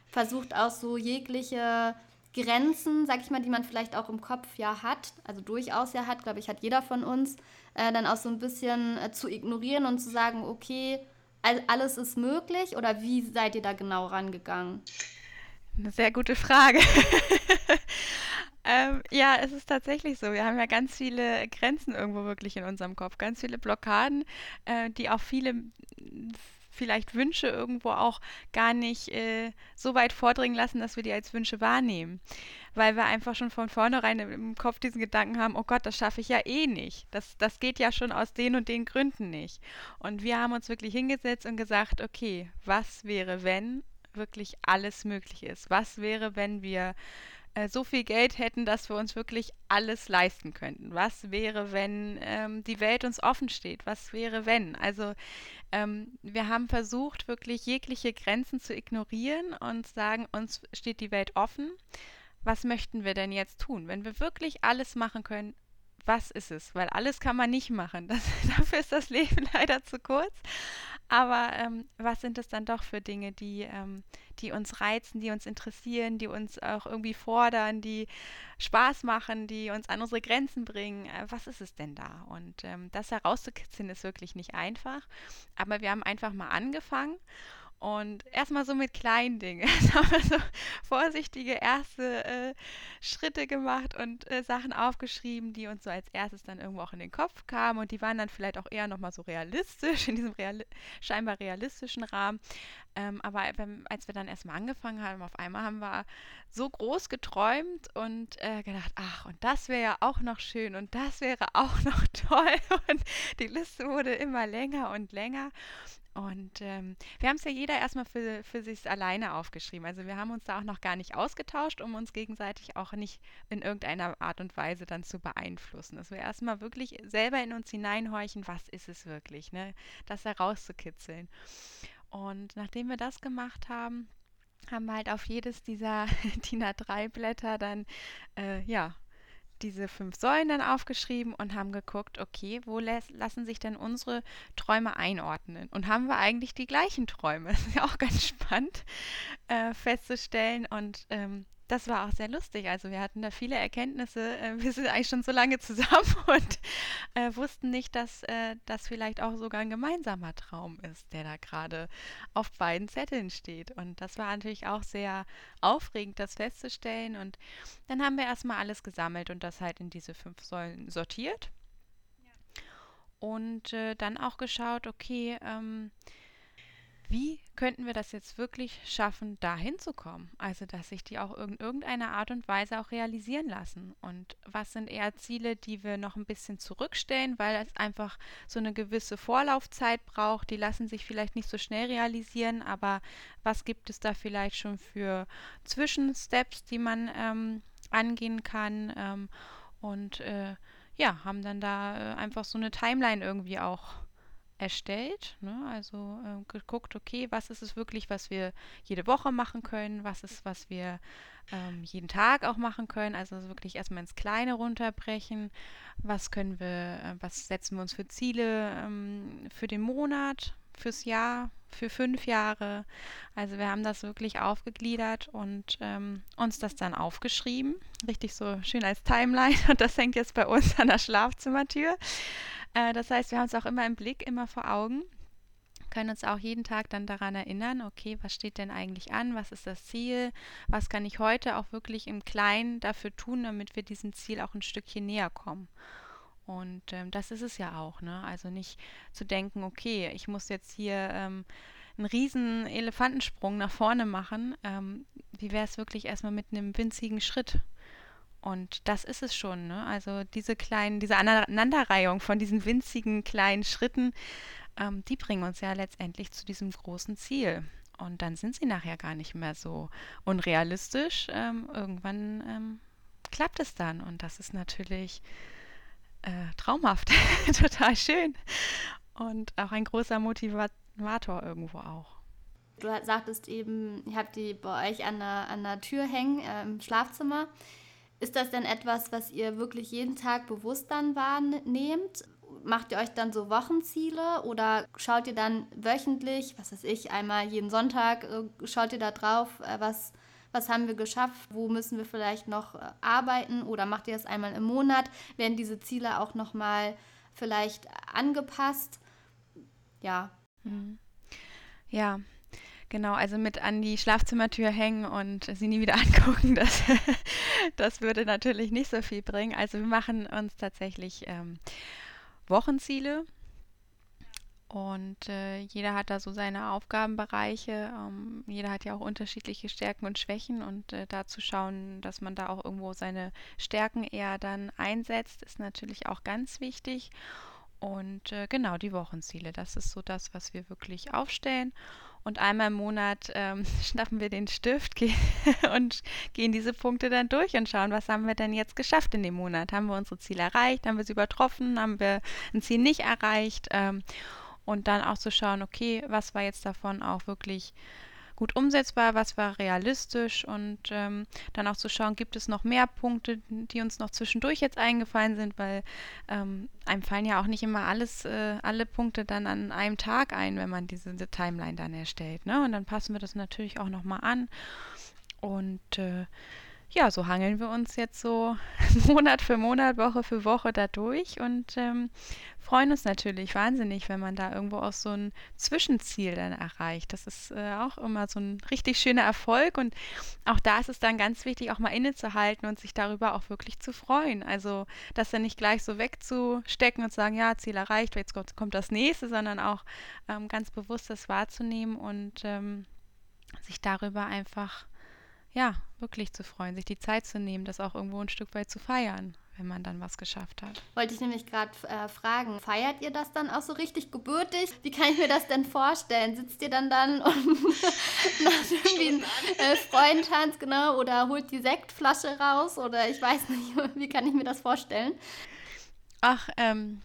versucht auch so jegliche Grenzen, sag ich mal, die man vielleicht auch im Kopf ja hat, also durchaus ja hat, glaube ich, hat jeder von uns, äh, dann auch so ein bisschen äh, zu ignorieren und zu sagen, okay, alles ist möglich oder wie seid ihr da genau rangegangen? Eine sehr gute Frage. ähm, ja, es ist tatsächlich so. Wir haben ja ganz viele Grenzen irgendwo wirklich in unserem Kopf, ganz viele Blockaden, äh, die auch viele vielleicht Wünsche irgendwo auch gar nicht äh, so weit vordringen lassen, dass wir die als Wünsche wahrnehmen. Weil wir einfach schon von vornherein im Kopf diesen Gedanken haben, oh Gott, das schaffe ich ja eh nicht. Das, das geht ja schon aus den und den Gründen nicht. Und wir haben uns wirklich hingesetzt und gesagt, okay, was wäre, wenn wirklich alles möglich ist? Was wäre, wenn wir äh, so viel Geld hätten, dass wir uns wirklich alles leisten könnten? Was wäre, wenn ähm, die Welt uns offen steht? Was wäre, wenn? Also ähm, wir haben versucht, wirklich jegliche Grenzen zu ignorieren und sagen, uns steht die Welt offen. Was möchten wir denn jetzt tun? Wenn wir wirklich alles machen können, was ist es? Weil alles kann man nicht machen. Das, dafür ist das Leben leider zu kurz. Aber ähm, was sind es dann doch für Dinge, die, ähm, die uns reizen, die uns interessieren, die uns auch irgendwie fordern, die Spaß machen, die uns an unsere Grenzen bringen? Äh, was ist es denn da? Und ähm, das herauszukitzeln ist wirklich nicht einfach. Aber wir haben einfach mal angefangen und erstmal so mit kleinen Dingen. Jetzt haben wir so vorsichtige erste äh, Schritte gemacht und äh, Sachen aufgeschrieben, die uns so als erstes dann irgendwo auch in den Kopf kamen. Und die waren dann vielleicht auch eher nochmal so realistisch, in diesem reali scheinbar realistischen Rahmen. Ähm, aber wenn, als wir dann erstmal angefangen haben, auf einmal haben wir so groß geträumt und äh, gedacht, ach, und das wäre ja auch noch schön und das wäre auch noch toll. Und die Liste wurde immer länger und länger. Und ähm, wir haben es ja jeder erstmal für, für sich alleine aufgeschrieben. Also wir haben uns da auch noch gar nicht ausgetauscht, um uns gegenseitig auch nicht in irgendeiner Art und Weise dann zu beeinflussen. Dass wir erstmal wirklich selber in uns hineinhorchen, was ist es wirklich, ne? Das herauszukitzeln. Und nachdem wir das gemacht haben, haben wir halt auf jedes dieser DIN A3-Blätter dann äh, ja diese fünf Säulen dann aufgeschrieben und haben geguckt, okay, wo lassen sich denn unsere Träume einordnen? Und haben wir eigentlich die gleichen Träume? Das ist ja auch ganz spannend äh, festzustellen. Und ähm, das war auch sehr lustig. Also wir hatten da viele Erkenntnisse. Äh, wir sind eigentlich schon so lange zusammen und äh, wussten nicht, dass äh, das vielleicht auch sogar ein gemeinsamer Traum ist, der da gerade auf beiden Zetteln steht. Und das war natürlich auch sehr aufregend, das festzustellen. Und dann haben wir erstmal alles gesammelt und das halt in diese fünf Säulen sortiert. Ja. Und äh, dann auch geschaut, okay, ähm, wie könnten wir das jetzt wirklich schaffen, da hinzukommen? Also, dass sich die auch in irgendeiner Art und Weise auch realisieren lassen. Und was sind eher Ziele, die wir noch ein bisschen zurückstellen, weil es einfach so eine gewisse Vorlaufzeit braucht? Die lassen sich vielleicht nicht so schnell realisieren, aber was gibt es da vielleicht schon für Zwischensteps, die man ähm, angehen kann? Ähm, und äh, ja, haben dann da äh, einfach so eine Timeline irgendwie auch erstellt. Ne? Also äh, geguckt, okay, was ist es wirklich, was wir jede Woche machen können, was ist, was wir ähm, jeden Tag auch machen können. Also wirklich erstmal ins Kleine runterbrechen. Was können wir, äh, was setzen wir uns für Ziele ähm, für den Monat, fürs Jahr, für fünf Jahre. Also wir haben das wirklich aufgegliedert und ähm, uns das dann aufgeschrieben. Richtig so schön als Timeline. Und das hängt jetzt bei uns an der Schlafzimmertür. Äh, das heißt, wir haben es auch immer im Blick, immer vor Augen, können uns auch jeden Tag dann daran erinnern, okay, was steht denn eigentlich an, was ist das Ziel, was kann ich heute auch wirklich im Kleinen dafür tun, damit wir diesem Ziel auch ein Stückchen näher kommen. Und ähm, das ist es ja auch, ne? Also nicht zu denken, okay, ich muss jetzt hier ähm, einen riesen Elefantensprung nach vorne machen. Ähm, wie wäre es wirklich erstmal mit einem winzigen Schritt? Und das ist es schon, ne? Also diese kleinen, diese Aneinanderreihung von diesen winzigen kleinen Schritten, ähm, die bringen uns ja letztendlich zu diesem großen Ziel. Und dann sind sie nachher gar nicht mehr so unrealistisch. Ähm, irgendwann ähm, klappt es dann. Und das ist natürlich äh, traumhaft, total schön. Und auch ein großer Motivator irgendwo auch. Du sagtest eben, ihr habt die bei euch an der, an der Tür hängen äh, im Schlafzimmer. Ist das denn etwas, was ihr wirklich jeden Tag bewusst dann wahrnehmt? Macht ihr euch dann so Wochenziele oder schaut ihr dann wöchentlich, was weiß ich, einmal jeden Sonntag, äh, schaut ihr da drauf, äh, was, was haben wir geschafft, wo müssen wir vielleicht noch äh, arbeiten oder macht ihr das einmal im Monat? Werden diese Ziele auch nochmal vielleicht angepasst? Ja. Mhm. Ja, Genau, also mit an die Schlafzimmertür hängen und sie nie wieder angucken, das, das würde natürlich nicht so viel bringen. Also wir machen uns tatsächlich ähm, Wochenziele und äh, jeder hat da so seine Aufgabenbereiche. Ähm, jeder hat ja auch unterschiedliche Stärken und Schwächen und äh, da zu schauen, dass man da auch irgendwo seine Stärken eher dann einsetzt, ist natürlich auch ganz wichtig. Und äh, genau die Wochenziele, das ist so das, was wir wirklich aufstellen. Und einmal im Monat ähm, schnappen wir den Stift geh und gehen diese Punkte dann durch und schauen, was haben wir denn jetzt geschafft in dem Monat? Haben wir unsere Ziele erreicht? Haben wir sie übertroffen? Haben wir ein Ziel nicht erreicht? Ähm, und dann auch zu schauen, okay, was war jetzt davon auch wirklich gut umsetzbar, was war realistisch und ähm, dann auch zu schauen, gibt es noch mehr Punkte, die uns noch zwischendurch jetzt eingefallen sind, weil ähm, einem fallen ja auch nicht immer alles, äh, alle Punkte dann an einem Tag ein, wenn man diese, diese Timeline dann erstellt. Ne? Und dann passen wir das natürlich auch nochmal an. Und äh, ja, so hangeln wir uns jetzt so Monat für Monat, Woche für Woche da durch und ähm, freuen uns natürlich wahnsinnig, wenn man da irgendwo auch so ein Zwischenziel dann erreicht. Das ist äh, auch immer so ein richtig schöner Erfolg und auch da ist es dann ganz wichtig, auch mal innezuhalten und sich darüber auch wirklich zu freuen. Also das dann nicht gleich so wegzustecken und sagen, ja, Ziel erreicht, jetzt kommt, kommt das nächste, sondern auch ähm, ganz bewusst das wahrzunehmen und ähm, sich darüber einfach ja, wirklich zu freuen, sich die Zeit zu nehmen, das auch irgendwo ein Stück weit zu feiern, wenn man dann was geschafft hat. Wollte ich nämlich gerade äh, fragen, feiert ihr das dann auch so richtig gebürtig? Wie kann ich mir das denn vorstellen? Sitzt ihr dann dann und macht irgendwie einen äh, Freundentanz, genau, oder holt die Sektflasche raus oder ich weiß nicht, wie kann ich mir das vorstellen? Ach, ähm,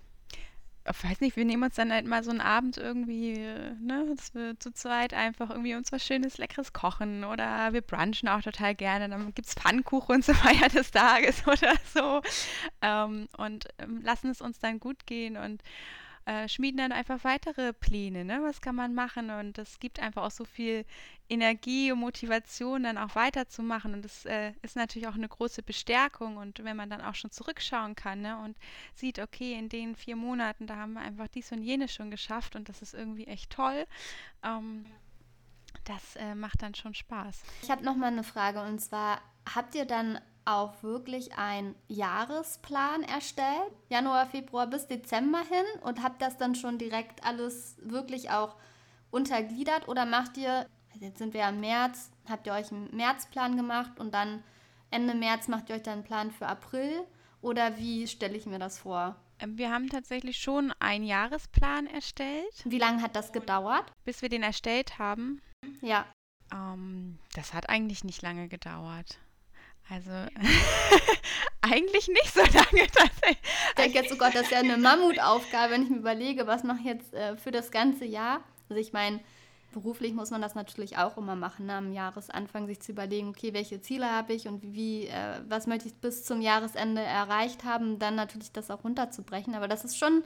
ich weiß nicht, wir nehmen uns dann halt mal so einen Abend irgendwie, ne, dass wir zu zweit einfach irgendwie uns was Schönes, Leckeres kochen oder wir brunchen auch total gerne. Dann gibt es Pfannkuchen zur Feier des Tages oder so ähm, und ähm, lassen es uns dann gut gehen und äh, schmieden dann einfach weitere Pläne. Ne? Was kann man machen? Und das gibt einfach auch so viel Energie und Motivation, dann auch weiterzumachen. Und das äh, ist natürlich auch eine große Bestärkung. Und wenn man dann auch schon zurückschauen kann ne? und sieht, okay, in den vier Monaten, da haben wir einfach dies und jenes schon geschafft und das ist irgendwie echt toll. Ähm, das äh, macht dann schon Spaß. Ich habe noch mal eine Frage und zwar habt ihr dann auch wirklich einen Jahresplan erstellt, Januar, Februar bis Dezember hin und habt das dann schon direkt alles wirklich auch untergliedert oder macht ihr, jetzt sind wir ja im März, habt ihr euch einen Märzplan gemacht und dann Ende März macht ihr euch dann einen Plan für April oder wie stelle ich mir das vor? Ähm, wir haben tatsächlich schon einen Jahresplan erstellt. Wie lange hat das gedauert? Bis wir den erstellt haben. Ja. Ähm, das hat eigentlich nicht lange gedauert. Also eigentlich nicht so lange. Ich denke jetzt, oh Gott, das ist ja eine Mammutaufgabe, wenn ich mir überlege, was mache ich jetzt äh, für das ganze Jahr. Also ich meine, beruflich muss man das natürlich auch immer machen, ne? am Jahresanfang sich zu überlegen, okay, welche Ziele habe ich und wie, äh, was möchte ich bis zum Jahresende erreicht haben, dann natürlich das auch runterzubrechen. Aber das ist schon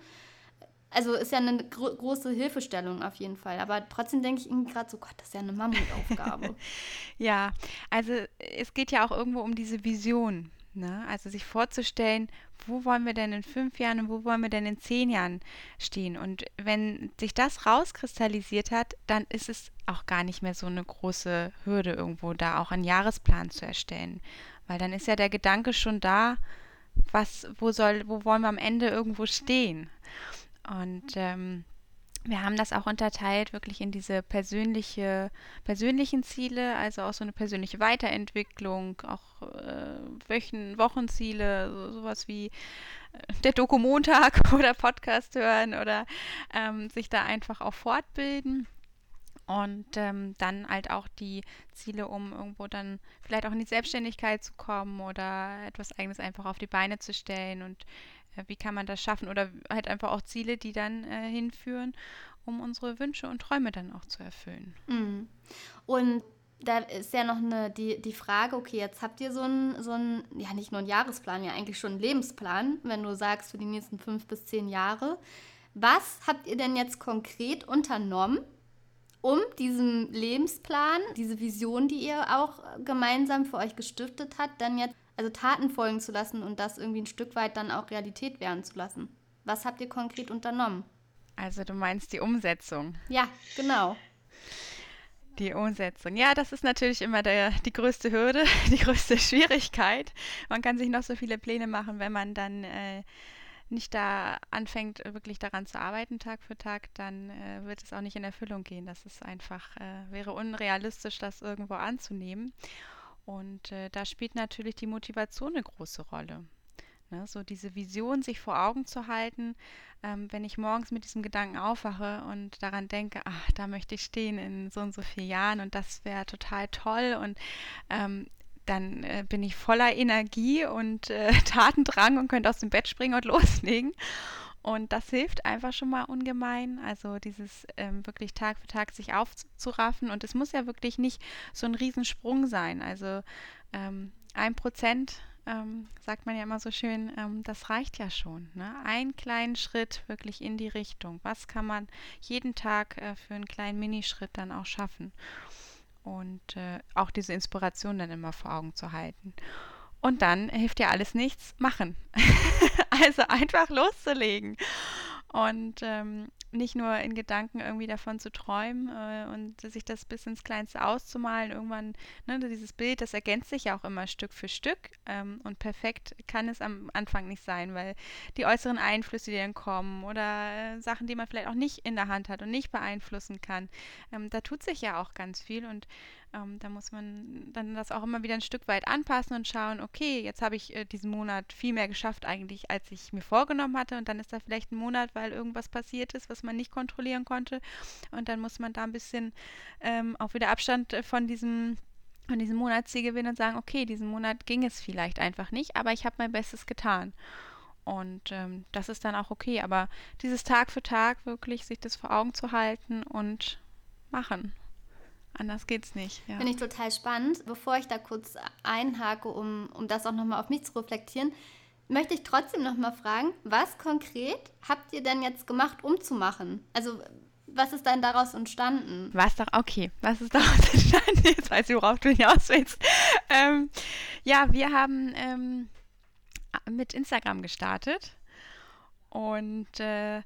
also ist ja eine gro große Hilfestellung auf jeden Fall. Aber trotzdem denke ich irgendwie gerade so, Gott, das ist ja eine Mammutaufgabe. ja, also es geht ja auch irgendwo um diese Vision. Ne? Also sich vorzustellen, wo wollen wir denn in fünf Jahren und wo wollen wir denn in zehn Jahren stehen? Und wenn sich das rauskristallisiert hat, dann ist es auch gar nicht mehr so eine große Hürde irgendwo, da auch einen Jahresplan zu erstellen. Weil dann ist ja der Gedanke schon da, was, wo soll, wo wollen wir am Ende irgendwo stehen? Und ähm, wir haben das auch unterteilt wirklich in diese persönliche, persönlichen Ziele, also auch so eine persönliche Weiterentwicklung, auch äh, Wochen, Wochenziele, so, sowas wie äh, der Doku-Montag oder Podcast hören oder ähm, sich da einfach auch fortbilden. Und ähm, dann halt auch die Ziele, um irgendwo dann vielleicht auch in die Selbstständigkeit zu kommen oder etwas Eigenes einfach auf die Beine zu stellen und wie kann man das schaffen oder halt einfach auch Ziele, die dann äh, hinführen, um unsere Wünsche und Träume dann auch zu erfüllen. Mhm. Und da ist ja noch eine, die, die Frage, okay, jetzt habt ihr so einen, so einen, ja nicht nur einen Jahresplan, ja eigentlich schon einen Lebensplan, wenn du sagst für die nächsten fünf bis zehn Jahre. Was habt ihr denn jetzt konkret unternommen, um diesen Lebensplan, diese Vision, die ihr auch gemeinsam für euch gestiftet habt, dann jetzt also Taten folgen zu lassen und das irgendwie ein Stück weit dann auch Realität werden zu lassen. Was habt ihr konkret unternommen? Also du meinst die Umsetzung. Ja, genau. Die Umsetzung. Ja, das ist natürlich immer der, die größte Hürde, die größte Schwierigkeit. Man kann sich noch so viele Pläne machen, wenn man dann äh, nicht da anfängt, wirklich daran zu arbeiten, Tag für Tag, dann äh, wird es auch nicht in Erfüllung gehen. Das ist einfach, äh, wäre unrealistisch, das irgendwo anzunehmen. Und äh, da spielt natürlich die Motivation eine große Rolle. Ne? So diese Vision sich vor Augen zu halten, ähm, wenn ich morgens mit diesem Gedanken aufwache und daran denke, ach, da möchte ich stehen in so und so vielen Jahren und das wäre total toll und ähm, dann äh, bin ich voller Energie und äh, Tatendrang und könnte aus dem Bett springen und loslegen. Und das hilft einfach schon mal ungemein. Also dieses ähm, wirklich Tag für Tag sich aufzuraffen. Und es muss ja wirklich nicht so ein Riesensprung sein. Also ähm, ein Prozent, ähm, sagt man ja immer so schön, ähm, das reicht ja schon. Ne? Einen kleinen Schritt wirklich in die Richtung. Was kann man jeden Tag äh, für einen kleinen Minischritt dann auch schaffen? Und äh, auch diese Inspiration dann immer vor Augen zu halten. Und dann hilft ja alles nichts, machen. also einfach loszulegen. Und ähm, nicht nur in Gedanken irgendwie davon zu träumen äh, und sich das bis ins Kleinste auszumalen. Irgendwann, ne, dieses Bild, das ergänzt sich ja auch immer Stück für Stück. Ähm, und perfekt kann es am Anfang nicht sein, weil die äußeren Einflüsse, die dann kommen oder äh, Sachen, die man vielleicht auch nicht in der Hand hat und nicht beeinflussen kann, ähm, da tut sich ja auch ganz viel. Und ähm, da muss man dann das auch immer wieder ein Stück weit anpassen und schauen, okay, jetzt habe ich äh, diesen Monat viel mehr geschafft eigentlich, als ich mir vorgenommen hatte. Und dann ist da vielleicht ein Monat, weil irgendwas passiert ist, was man nicht kontrollieren konnte. Und dann muss man da ein bisschen ähm, auch wieder Abstand äh, von diesem von diesem Monatsziel gewinnen und sagen, okay, diesen Monat ging es vielleicht einfach nicht, aber ich habe mein Bestes getan. Und ähm, das ist dann auch okay. Aber dieses Tag für Tag wirklich sich das vor Augen zu halten und machen. Anders geht's nicht. Ja. Finde ich total spannend. Bevor ich da kurz einhake, um, um das auch nochmal auf mich zu reflektieren, möchte ich trotzdem nochmal fragen, was konkret habt ihr denn jetzt gemacht, um zu machen? Also was ist dann daraus entstanden? Was doch, okay, was ist daraus entstanden? Jetzt weiß ich, worauf du hinaus willst. Ähm, ja, wir haben ähm, mit Instagram gestartet und äh,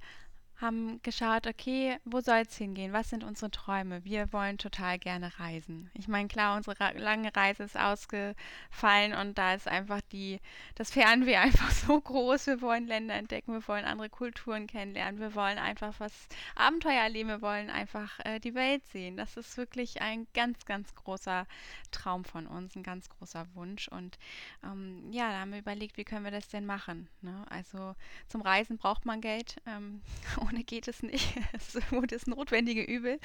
haben geschaut, okay, wo soll es hingehen? Was sind unsere Träume? Wir wollen total gerne reisen. Ich meine, klar, unsere lange Reise ist ausgefallen und da ist einfach die, das Fernweh einfach so groß. Wir wollen Länder entdecken, wir wollen andere Kulturen kennenlernen, wir wollen einfach was Abenteuer erleben, wir wollen einfach äh, die Welt sehen. Das ist wirklich ein ganz, ganz großer Traum von uns, ein ganz großer Wunsch. Und ähm, ja, da haben wir überlegt, wie können wir das denn machen? Ne? Also zum Reisen braucht man Geld. Ähm, ohne geht es nicht. Es ist das notwendige Übel.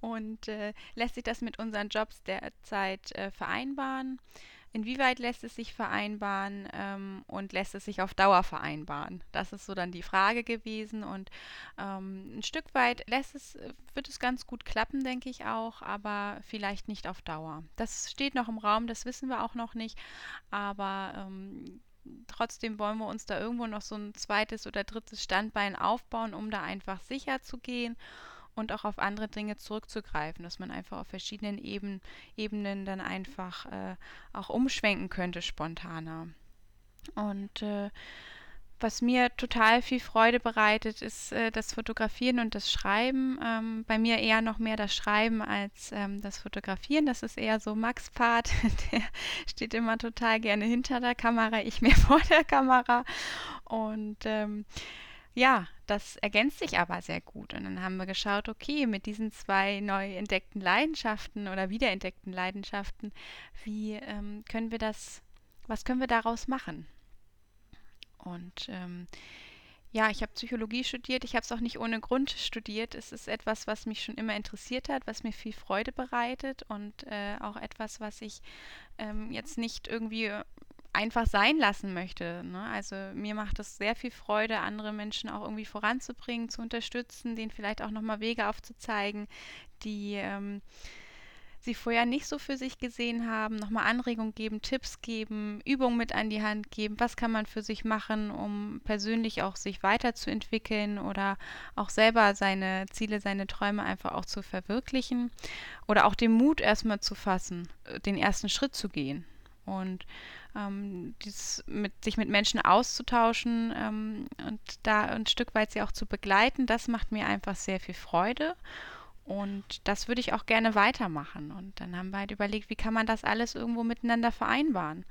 Und äh, lässt sich das mit unseren Jobs derzeit äh, vereinbaren? Inwieweit lässt es sich vereinbaren ähm, und lässt es sich auf Dauer vereinbaren? Das ist so dann die Frage gewesen. Und ähm, ein Stück weit lässt es, wird es ganz gut klappen, denke ich auch, aber vielleicht nicht auf Dauer. Das steht noch im Raum, das wissen wir auch noch nicht. Aber ähm, trotzdem wollen wir uns da irgendwo noch so ein zweites oder drittes Standbein aufbauen, um da einfach sicher zu gehen und auch auf andere Dinge zurückzugreifen, dass man einfach auf verschiedenen Eben, Ebenen dann einfach äh, auch umschwenken könnte spontaner. Und äh, was mir total viel Freude bereitet, ist äh, das Fotografieren und das Schreiben. Ähm, bei mir eher noch mehr das Schreiben als ähm, das Fotografieren. Das ist eher so Max Part. Der steht immer total gerne hinter der Kamera, ich mehr vor der Kamera. Und ähm, ja, das ergänzt sich aber sehr gut. Und dann haben wir geschaut, okay, mit diesen zwei neu entdeckten Leidenschaften oder wiederentdeckten Leidenschaften, wie ähm, können wir das, was können wir daraus machen? Und ähm, ja, ich habe Psychologie studiert. Ich habe es auch nicht ohne Grund studiert. Es ist etwas, was mich schon immer interessiert hat, was mir viel Freude bereitet und äh, auch etwas, was ich ähm, jetzt nicht irgendwie einfach sein lassen möchte. Ne? Also mir macht es sehr viel Freude, andere Menschen auch irgendwie voranzubringen, zu unterstützen, denen vielleicht auch nochmal Wege aufzuzeigen, die ähm, sie vorher nicht so für sich gesehen haben, nochmal Anregungen geben, Tipps geben, Übungen mit an die Hand geben, was kann man für sich machen, um persönlich auch sich weiterzuentwickeln oder auch selber seine Ziele, seine Träume einfach auch zu verwirklichen oder auch den Mut erstmal zu fassen, äh, den ersten Schritt zu gehen. Und ähm, mit, sich mit Menschen auszutauschen ähm, und da ein Stück weit sie auch zu begleiten, das macht mir einfach sehr viel Freude. Und das würde ich auch gerne weitermachen. Und dann haben wir halt überlegt, wie kann man das alles irgendwo miteinander vereinbaren.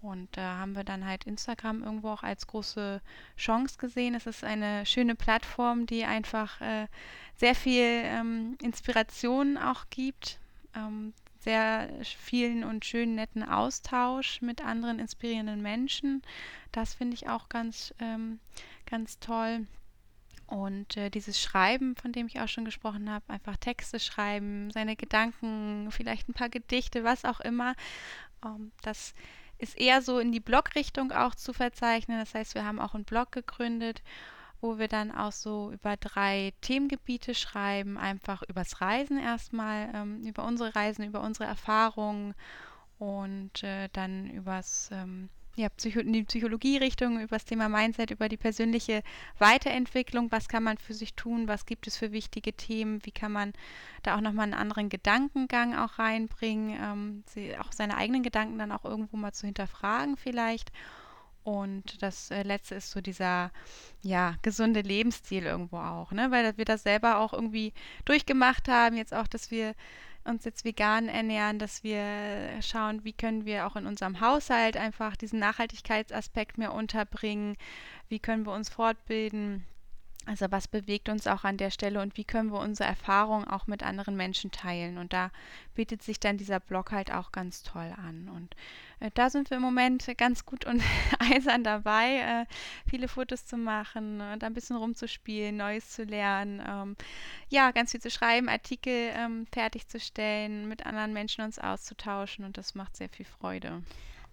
Und da äh, haben wir dann halt Instagram irgendwo auch als große Chance gesehen. Es ist eine schöne Plattform, die einfach äh, sehr viel ähm, Inspiration auch gibt, ähm, sehr vielen und schönen, netten Austausch mit anderen inspirierenden Menschen. Das finde ich auch ganz, ähm, ganz toll. Und äh, dieses Schreiben, von dem ich auch schon gesprochen habe, einfach Texte schreiben, seine Gedanken, vielleicht ein paar Gedichte, was auch immer, ähm, das ist eher so in die Blogrichtung auch zu verzeichnen. Das heißt, wir haben auch einen Blog gegründet, wo wir dann auch so über drei Themengebiete schreiben, einfach übers Reisen erstmal, ähm, über unsere Reisen, über unsere Erfahrungen und äh, dann übers ähm, ja, Psycho in die Psychologie-Richtung, über das Thema Mindset, über die persönliche Weiterentwicklung. Was kann man für sich tun? Was gibt es für wichtige Themen? Wie kann man da auch nochmal einen anderen Gedankengang auch reinbringen? Ähm, sie, auch seine eigenen Gedanken dann auch irgendwo mal zu hinterfragen vielleicht. Und das äh, letzte ist so dieser, ja, gesunde Lebensstil irgendwo auch, ne? Weil wir das selber auch irgendwie durchgemacht haben. Jetzt auch, dass wir uns jetzt vegan ernähren, dass wir schauen, wie können wir auch in unserem Haushalt einfach diesen Nachhaltigkeitsaspekt mehr unterbringen, wie können wir uns fortbilden. Also was bewegt uns auch an der Stelle und wie können wir unsere Erfahrungen auch mit anderen Menschen teilen? Und da bietet sich dann dieser Blog halt auch ganz toll an. Und da sind wir im Moment ganz gut und eisern dabei, äh, viele Fotos zu machen und ein bisschen rumzuspielen, Neues zu lernen, ähm, ja, ganz viel zu schreiben, Artikel ähm, fertigzustellen, mit anderen Menschen uns auszutauschen und das macht sehr viel Freude.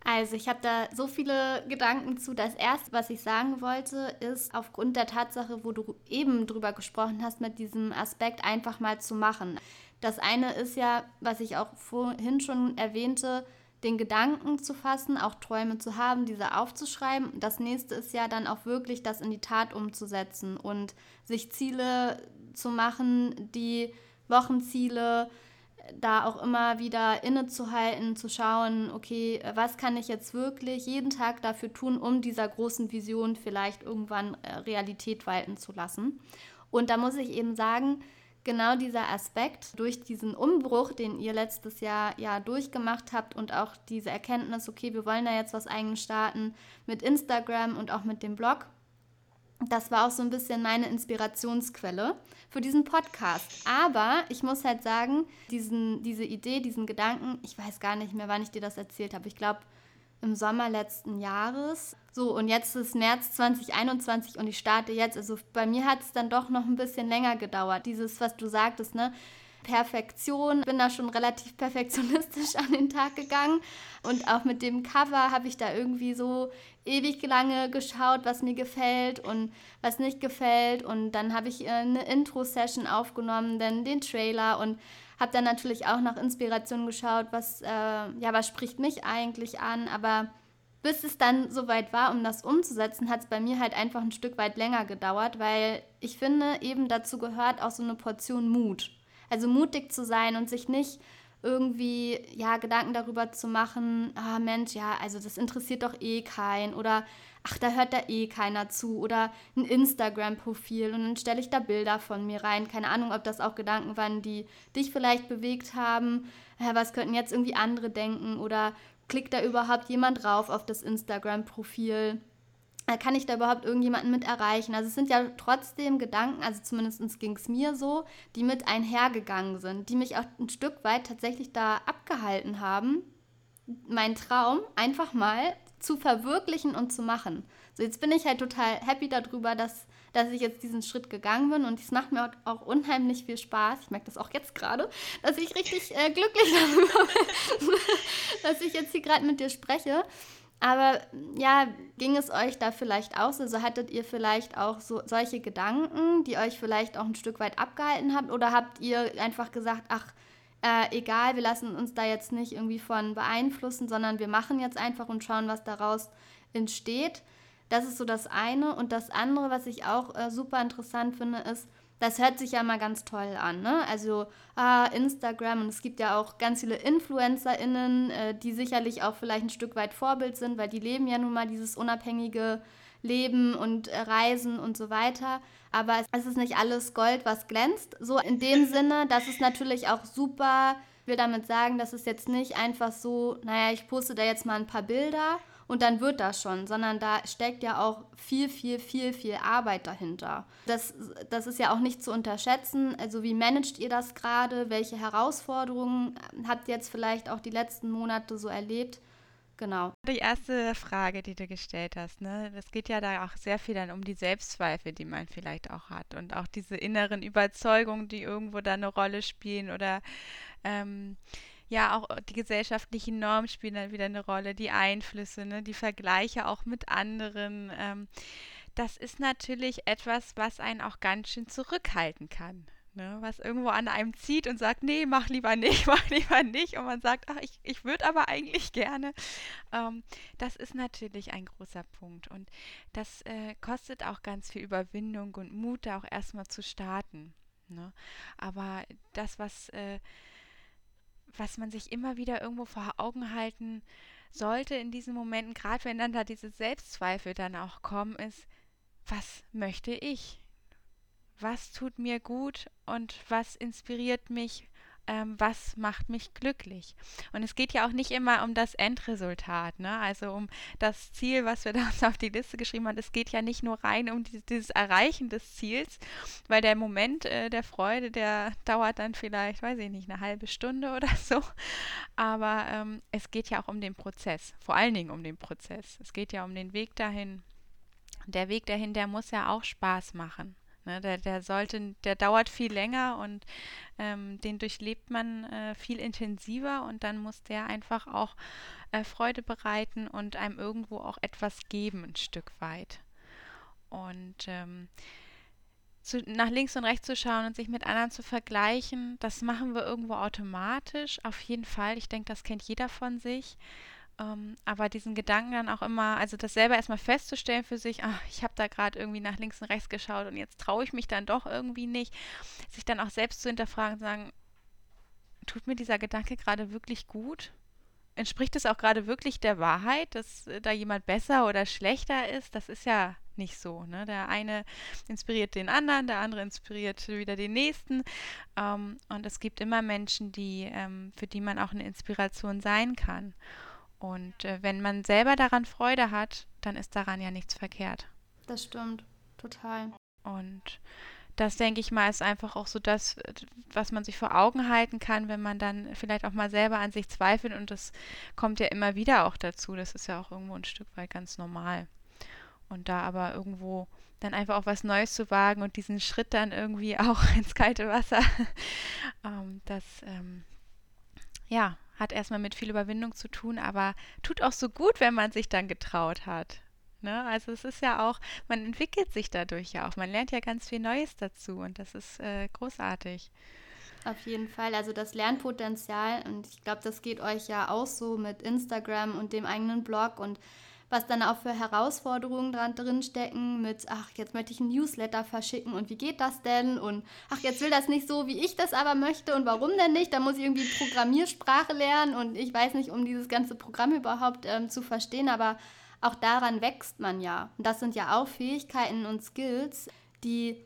Also ich habe da so viele Gedanken zu. Das Erste, was ich sagen wollte, ist aufgrund der Tatsache, wo du eben drüber gesprochen hast, mit diesem Aspekt einfach mal zu machen. Das eine ist ja, was ich auch vorhin schon erwähnte, den Gedanken zu fassen, auch Träume zu haben, diese aufzuschreiben. Das nächste ist ja dann auch wirklich das in die Tat umzusetzen und sich Ziele zu machen, die Wochenziele, da auch immer wieder innezuhalten, zu schauen, okay, was kann ich jetzt wirklich jeden Tag dafür tun, um dieser großen Vision vielleicht irgendwann äh, Realität walten zu lassen. Und da muss ich eben sagen, genau dieser Aspekt durch diesen Umbruch, den ihr letztes Jahr ja durchgemacht habt und auch diese Erkenntnis, okay, wir wollen da jetzt was eigenes starten mit Instagram und auch mit dem Blog. Das war auch so ein bisschen meine Inspirationsquelle für diesen Podcast. Aber ich muss halt sagen, diesen, diese Idee, diesen Gedanken, ich weiß gar nicht mehr, wann ich dir das erzählt habe. Ich glaube, im Sommer letzten Jahres. So, und jetzt ist März 2021 und ich starte jetzt. Also bei mir hat es dann doch noch ein bisschen länger gedauert. Dieses, was du sagtest, ne? Perfektion. Bin da schon relativ perfektionistisch an den Tag gegangen. Und auch mit dem Cover habe ich da irgendwie so ewig lange geschaut, was mir gefällt und was nicht gefällt. Und dann habe ich eine Intro-Session aufgenommen, dann den Trailer und habe dann natürlich auch nach Inspiration geschaut, was, äh, ja, was spricht mich eigentlich an. Aber bis es dann soweit war, um das umzusetzen, hat es bei mir halt einfach ein Stück weit länger gedauert, weil ich finde, eben dazu gehört auch so eine Portion Mut. Also mutig zu sein und sich nicht irgendwie ja Gedanken darüber zu machen, ah Mensch, ja, also das interessiert doch eh keinen oder ach, da hört da eh keiner zu oder ein Instagram-Profil und dann stelle ich da Bilder von mir rein. Keine Ahnung, ob das auch Gedanken waren, die dich vielleicht bewegt haben. Ja, was könnten jetzt irgendwie andere denken oder klickt da überhaupt jemand drauf auf das Instagram-Profil? kann ich da überhaupt irgendjemanden mit erreichen? Also es sind ja trotzdem Gedanken, also zumindest ging es mir so, die mit einhergegangen sind, die mich auch ein Stück weit tatsächlich da abgehalten haben, meinen Traum einfach mal zu verwirklichen und zu machen. So, jetzt bin ich halt total happy darüber, dass, dass ich jetzt diesen Schritt gegangen bin und es macht mir auch unheimlich viel Spaß. Ich merke das auch jetzt gerade, dass ich richtig äh, glücklich darüber bin, dass ich jetzt hier gerade mit dir spreche. Aber ja, ging es euch da vielleicht aus? Also hattet ihr vielleicht auch so solche Gedanken, die euch vielleicht auch ein Stück weit abgehalten haben? Oder habt ihr einfach gesagt, ach, äh, egal, wir lassen uns da jetzt nicht irgendwie von beeinflussen, sondern wir machen jetzt einfach und schauen, was daraus entsteht? Das ist so das eine. Und das andere, was ich auch äh, super interessant finde, ist, das hört sich ja mal ganz toll an, ne? Also ah, Instagram und es gibt ja auch ganz viele InfluencerInnen, äh, die sicherlich auch vielleicht ein Stück weit Vorbild sind, weil die leben ja nun mal dieses unabhängige Leben und äh, Reisen und so weiter. Aber es ist nicht alles Gold, was glänzt. So in dem Sinne, dass es natürlich auch super, ich will damit sagen, dass es jetzt nicht einfach so, naja, ich poste da jetzt mal ein paar Bilder und dann wird das schon, sondern da steckt ja auch viel, viel, viel, viel Arbeit dahinter. Das, das ist ja auch nicht zu unterschätzen. Also wie managt ihr das gerade? Welche Herausforderungen habt ihr jetzt vielleicht auch die letzten Monate so erlebt? Genau. Die erste Frage, die du gestellt hast, ne, das geht ja da auch sehr viel dann um die Selbstzweifel, die man vielleicht auch hat und auch diese inneren Überzeugungen, die irgendwo da eine Rolle spielen oder ähm, ja, auch die gesellschaftlichen Normen spielen dann wieder eine Rolle, die Einflüsse, ne, die Vergleiche auch mit anderen. Ähm, das ist natürlich etwas, was einen auch ganz schön zurückhalten kann. Ne, was irgendwo an einem zieht und sagt, nee, mach lieber nicht, mach lieber nicht. Und man sagt, ach, ich, ich würde aber eigentlich gerne. Ähm, das ist natürlich ein großer Punkt. Und das äh, kostet auch ganz viel Überwindung und Mut, da auch erstmal zu starten. Ne? Aber das, was äh, was man sich immer wieder irgendwo vor Augen halten sollte in diesen Momenten, gerade wenn dann da diese Selbstzweifel dann auch kommen, ist, was möchte ich? Was tut mir gut und was inspiriert mich ähm, was macht mich glücklich. Und es geht ja auch nicht immer um das Endresultat, ne? also um das Ziel, was wir da auf die Liste geschrieben haben. Es geht ja nicht nur rein um dieses, dieses Erreichen des Ziels, weil der Moment äh, der Freude, der dauert dann vielleicht, weiß ich nicht, eine halbe Stunde oder so. Aber ähm, es geht ja auch um den Prozess, vor allen Dingen um den Prozess. Es geht ja um den Weg dahin. Der Weg dahin, der muss ja auch Spaß machen. Ne, der, der sollte, der dauert viel länger und ähm, den durchlebt man äh, viel intensiver und dann muss der einfach auch äh, Freude bereiten und einem irgendwo auch etwas geben, ein Stück weit. Und ähm, zu, nach links und rechts zu schauen und sich mit anderen zu vergleichen, das machen wir irgendwo automatisch, auf jeden Fall. Ich denke, das kennt jeder von sich. Ähm, aber diesen Gedanken dann auch immer, also das selber erstmal festzustellen für sich, ach, ich habe da gerade irgendwie nach links und rechts geschaut und jetzt traue ich mich dann doch irgendwie nicht, sich dann auch selbst zu hinterfragen und sagen, tut mir dieser Gedanke gerade wirklich gut? Entspricht es auch gerade wirklich der Wahrheit, dass äh, da jemand besser oder schlechter ist? Das ist ja nicht so. Ne? Der eine inspiriert den anderen, der andere inspiriert wieder den nächsten. Ähm, und es gibt immer Menschen, die, ähm, für die man auch eine Inspiration sein kann. Und äh, wenn man selber daran Freude hat, dann ist daran ja nichts verkehrt. Das stimmt, total. Und das, denke ich mal, ist einfach auch so das, was man sich vor Augen halten kann, wenn man dann vielleicht auch mal selber an sich zweifelt. Und das kommt ja immer wieder auch dazu. Das ist ja auch irgendwo ein Stück weit ganz normal. Und da aber irgendwo dann einfach auch was Neues zu wagen und diesen Schritt dann irgendwie auch ins kalte Wasser, ähm, das, ähm, ja, hat erstmal mit viel Überwindung zu tun, aber tut auch so gut, wenn man sich dann getraut hat. Ne? Also es ist ja auch, man entwickelt sich dadurch ja auch, man lernt ja ganz viel Neues dazu und das ist äh, großartig. Auf jeden Fall, also das Lernpotenzial und ich glaube, das geht euch ja auch so mit Instagram und dem eigenen Blog und was dann auch für Herausforderungen dran, drin stecken mit, ach, jetzt möchte ich ein Newsletter verschicken und wie geht das denn? Und ach, jetzt will das nicht so, wie ich das aber möchte und warum denn nicht? Da muss ich irgendwie Programmiersprache lernen und ich weiß nicht, um dieses ganze Programm überhaupt ähm, zu verstehen, aber auch daran wächst man ja. Und das sind ja auch Fähigkeiten und Skills, die,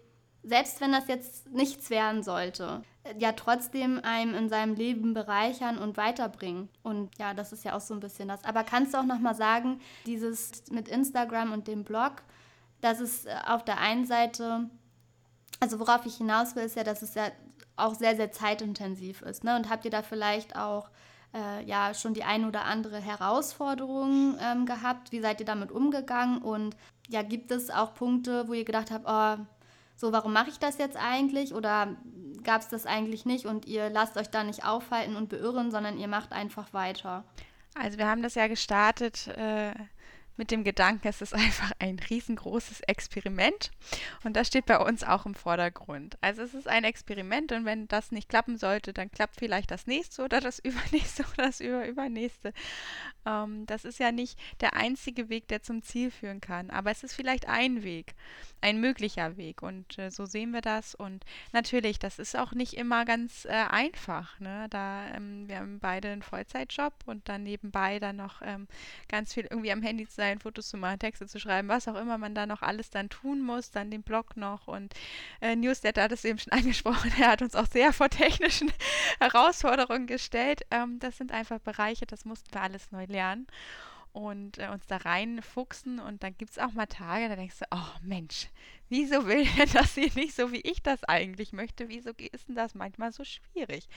selbst wenn das jetzt nichts werden sollte, ja trotzdem einem in seinem Leben bereichern und weiterbringen. Und ja, das ist ja auch so ein bisschen das. Aber kannst du auch nochmal sagen, dieses mit Instagram und dem Blog, dass es äh, auf der einen Seite, also worauf ich hinaus will, ist ja, dass es ja auch sehr, sehr zeitintensiv ist. Ne? Und habt ihr da vielleicht auch äh, ja schon die ein oder andere Herausforderung ähm, gehabt? Wie seid ihr damit umgegangen? Und ja, gibt es auch Punkte, wo ihr gedacht habt, oh, so, warum mache ich das jetzt eigentlich? Oder gab es das eigentlich nicht und ihr lasst euch da nicht aufhalten und beirren, sondern ihr macht einfach weiter? Also wir haben das ja gestartet äh, mit dem Gedanken, es ist einfach ein riesengroßes Experiment und das steht bei uns auch im Vordergrund. Also es ist ein Experiment und wenn das nicht klappen sollte, dann klappt vielleicht das nächste oder das übernächste oder das überübernächste. Ähm, das ist ja nicht der einzige Weg, der zum Ziel führen kann, aber es ist vielleicht ein Weg, ein möglicher Weg und äh, so sehen wir das und natürlich, das ist auch nicht immer ganz äh, einfach. Ne? Da ähm, wir haben beide einen Vollzeitjob und dann nebenbei dann noch ähm, ganz viel irgendwie am Handy zu sein, Fotos zu machen, Texte zu schreiben, was auch immer man da noch alles dann tun muss, dann den Blog noch und äh, Newsletter hat es eben schon angesprochen, er hat uns auch sehr vor technischen Herausforderungen gestellt. Ähm, das sind einfach Bereiche, das mussten wir alles neu lernen und äh, uns da reinfuchsen und dann gibt es auch mal Tage, da denkst du, oh Mensch, wieso will denn das hier nicht so, wie ich das eigentlich möchte? Wieso ist denn das manchmal so schwierig?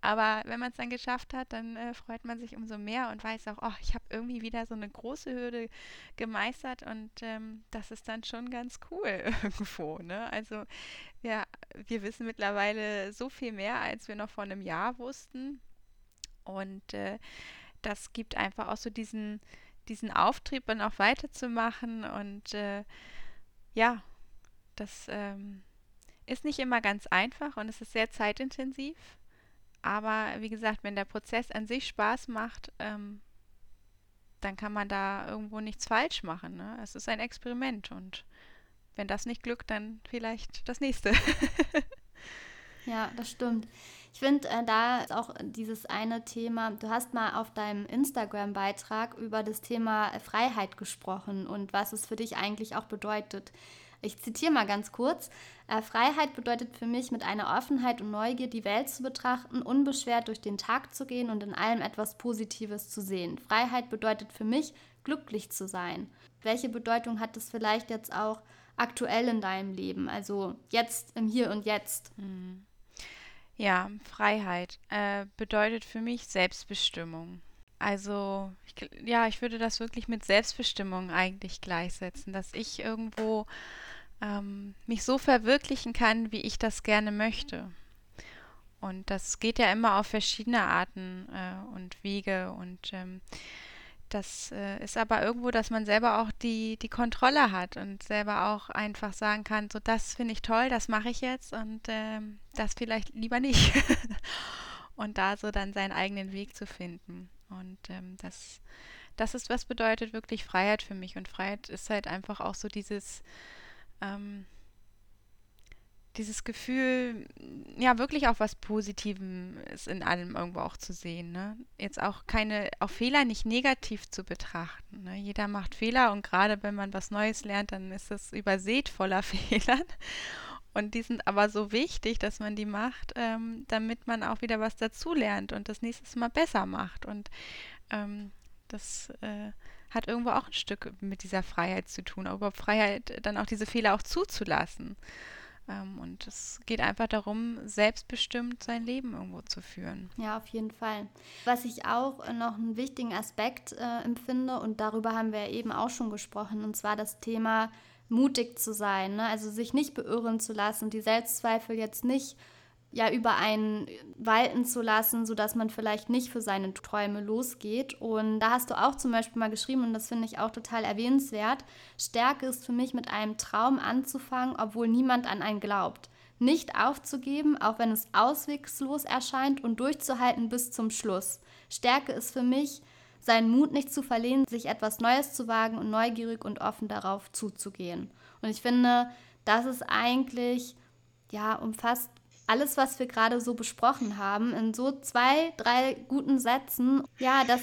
Aber wenn man es dann geschafft hat, dann äh, freut man sich umso mehr und weiß auch, oh, ich habe irgendwie wieder so eine große Hürde gemeistert und ähm, das ist dann schon ganz cool irgendwo. Ne? Also wir, wir wissen mittlerweile so viel mehr, als wir noch vor einem Jahr wussten. Und äh, das gibt einfach auch so diesen, diesen Auftrieb, dann auch weiterzumachen. Und äh, ja, das ähm, ist nicht immer ganz einfach und es ist sehr zeitintensiv. Aber wie gesagt, wenn der Prozess an sich Spaß macht, ähm, dann kann man da irgendwo nichts falsch machen. Ne? Es ist ein Experiment und wenn das nicht glückt, dann vielleicht das nächste. ja, das stimmt. Ich finde, äh, da ist auch dieses eine Thema, du hast mal auf deinem Instagram-Beitrag über das Thema Freiheit gesprochen und was es für dich eigentlich auch bedeutet. Ich zitiere mal ganz kurz. Äh, Freiheit bedeutet für mich, mit einer Offenheit und Neugier die Welt zu betrachten, unbeschwert durch den Tag zu gehen und in allem etwas Positives zu sehen. Freiheit bedeutet für mich, glücklich zu sein. Welche Bedeutung hat das vielleicht jetzt auch aktuell in deinem Leben? Also jetzt im Hier und Jetzt. Hm. Ja, Freiheit äh, bedeutet für mich Selbstbestimmung. Also, ich, ja, ich würde das wirklich mit Selbstbestimmung eigentlich gleichsetzen, dass ich irgendwo ähm, mich so verwirklichen kann, wie ich das gerne möchte. Und das geht ja immer auf verschiedene Arten äh, und Wege. Und ähm, das äh, ist aber irgendwo, dass man selber auch die, die Kontrolle hat und selber auch einfach sagen kann, so das finde ich toll, das mache ich jetzt und ähm, das vielleicht lieber nicht. und da so dann seinen eigenen Weg zu finden. Und ähm, das, das ist, was bedeutet wirklich Freiheit für mich. Und Freiheit ist halt einfach auch so dieses, ähm, dieses Gefühl, ja, wirklich auch was Positives in allem irgendwo auch zu sehen. Ne? Jetzt auch keine, auch Fehler nicht negativ zu betrachten. Ne? Jeder macht Fehler und gerade wenn man was Neues lernt, dann ist es übersät voller Fehlern. Und die sind aber so wichtig, dass man die macht, ähm, damit man auch wieder was dazulernt und das nächste Mal besser macht. Und ähm, das äh, hat irgendwo auch ein Stück mit dieser Freiheit zu tun, aber Freiheit, dann auch diese Fehler auch zuzulassen. Ähm, und es geht einfach darum, selbstbestimmt sein Leben irgendwo zu führen. Ja, auf jeden Fall. Was ich auch noch einen wichtigen Aspekt äh, empfinde, und darüber haben wir eben auch schon gesprochen, und zwar das Thema mutig zu sein, ne? also sich nicht beirren zu lassen, die Selbstzweifel jetzt nicht ja über einen walten zu lassen, sodass man vielleicht nicht für seine Träume losgeht. Und da hast du auch zum Beispiel mal geschrieben, und das finde ich auch total erwähnenswert, Stärke ist für mich mit einem Traum anzufangen, obwohl niemand an einen glaubt. Nicht aufzugeben, auch wenn es auswegslos erscheint und durchzuhalten bis zum Schluss. Stärke ist für mich, seinen Mut nicht zu verlieren, sich etwas Neues zu wagen und neugierig und offen darauf zuzugehen. Und ich finde, das ist eigentlich, ja, umfasst alles, was wir gerade so besprochen haben, in so zwei, drei guten Sätzen. Ja, das,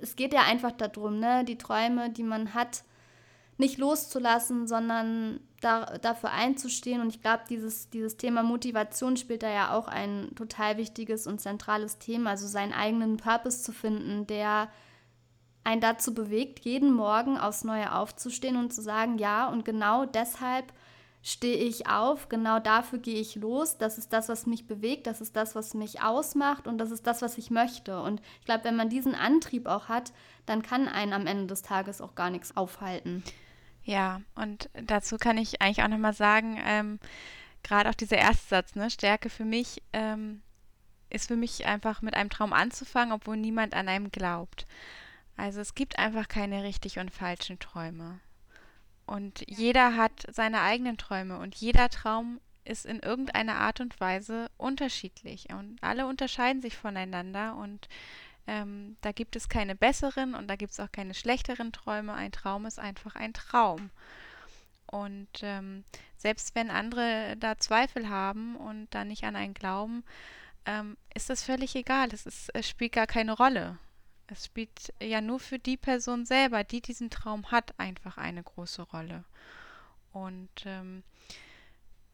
es geht ja einfach darum, ne, die Träume, die man hat, nicht loszulassen, sondern da, dafür einzustehen. Und ich glaube, dieses, dieses Thema Motivation spielt da ja auch ein total wichtiges und zentrales Thema, also seinen eigenen Purpose zu finden, der einen dazu bewegt, jeden Morgen aufs Neue aufzustehen und zu sagen, ja, und genau deshalb stehe ich auf, genau dafür gehe ich los, das ist das, was mich bewegt, das ist das, was mich ausmacht und das ist das, was ich möchte. Und ich glaube, wenn man diesen Antrieb auch hat, dann kann einen am Ende des Tages auch gar nichts aufhalten. Ja, und dazu kann ich eigentlich auch nochmal sagen, ähm, gerade auch dieser erste Satz, ne, Stärke für mich, ähm, ist für mich einfach mit einem Traum anzufangen, obwohl niemand an einem glaubt. Also es gibt einfach keine richtig und falschen Träume. Und jeder hat seine eigenen Träume und jeder Traum ist in irgendeiner Art und Weise unterschiedlich. Und alle unterscheiden sich voneinander und ähm, da gibt es keine besseren und da gibt es auch keine schlechteren Träume. Ein Traum ist einfach ein Traum. Und ähm, selbst wenn andere da Zweifel haben und da nicht an einen glauben, ähm, ist das völlig egal. Es, ist, es spielt gar keine Rolle. Es spielt ja nur für die Person selber, die diesen Traum hat, einfach eine große Rolle. Und ähm,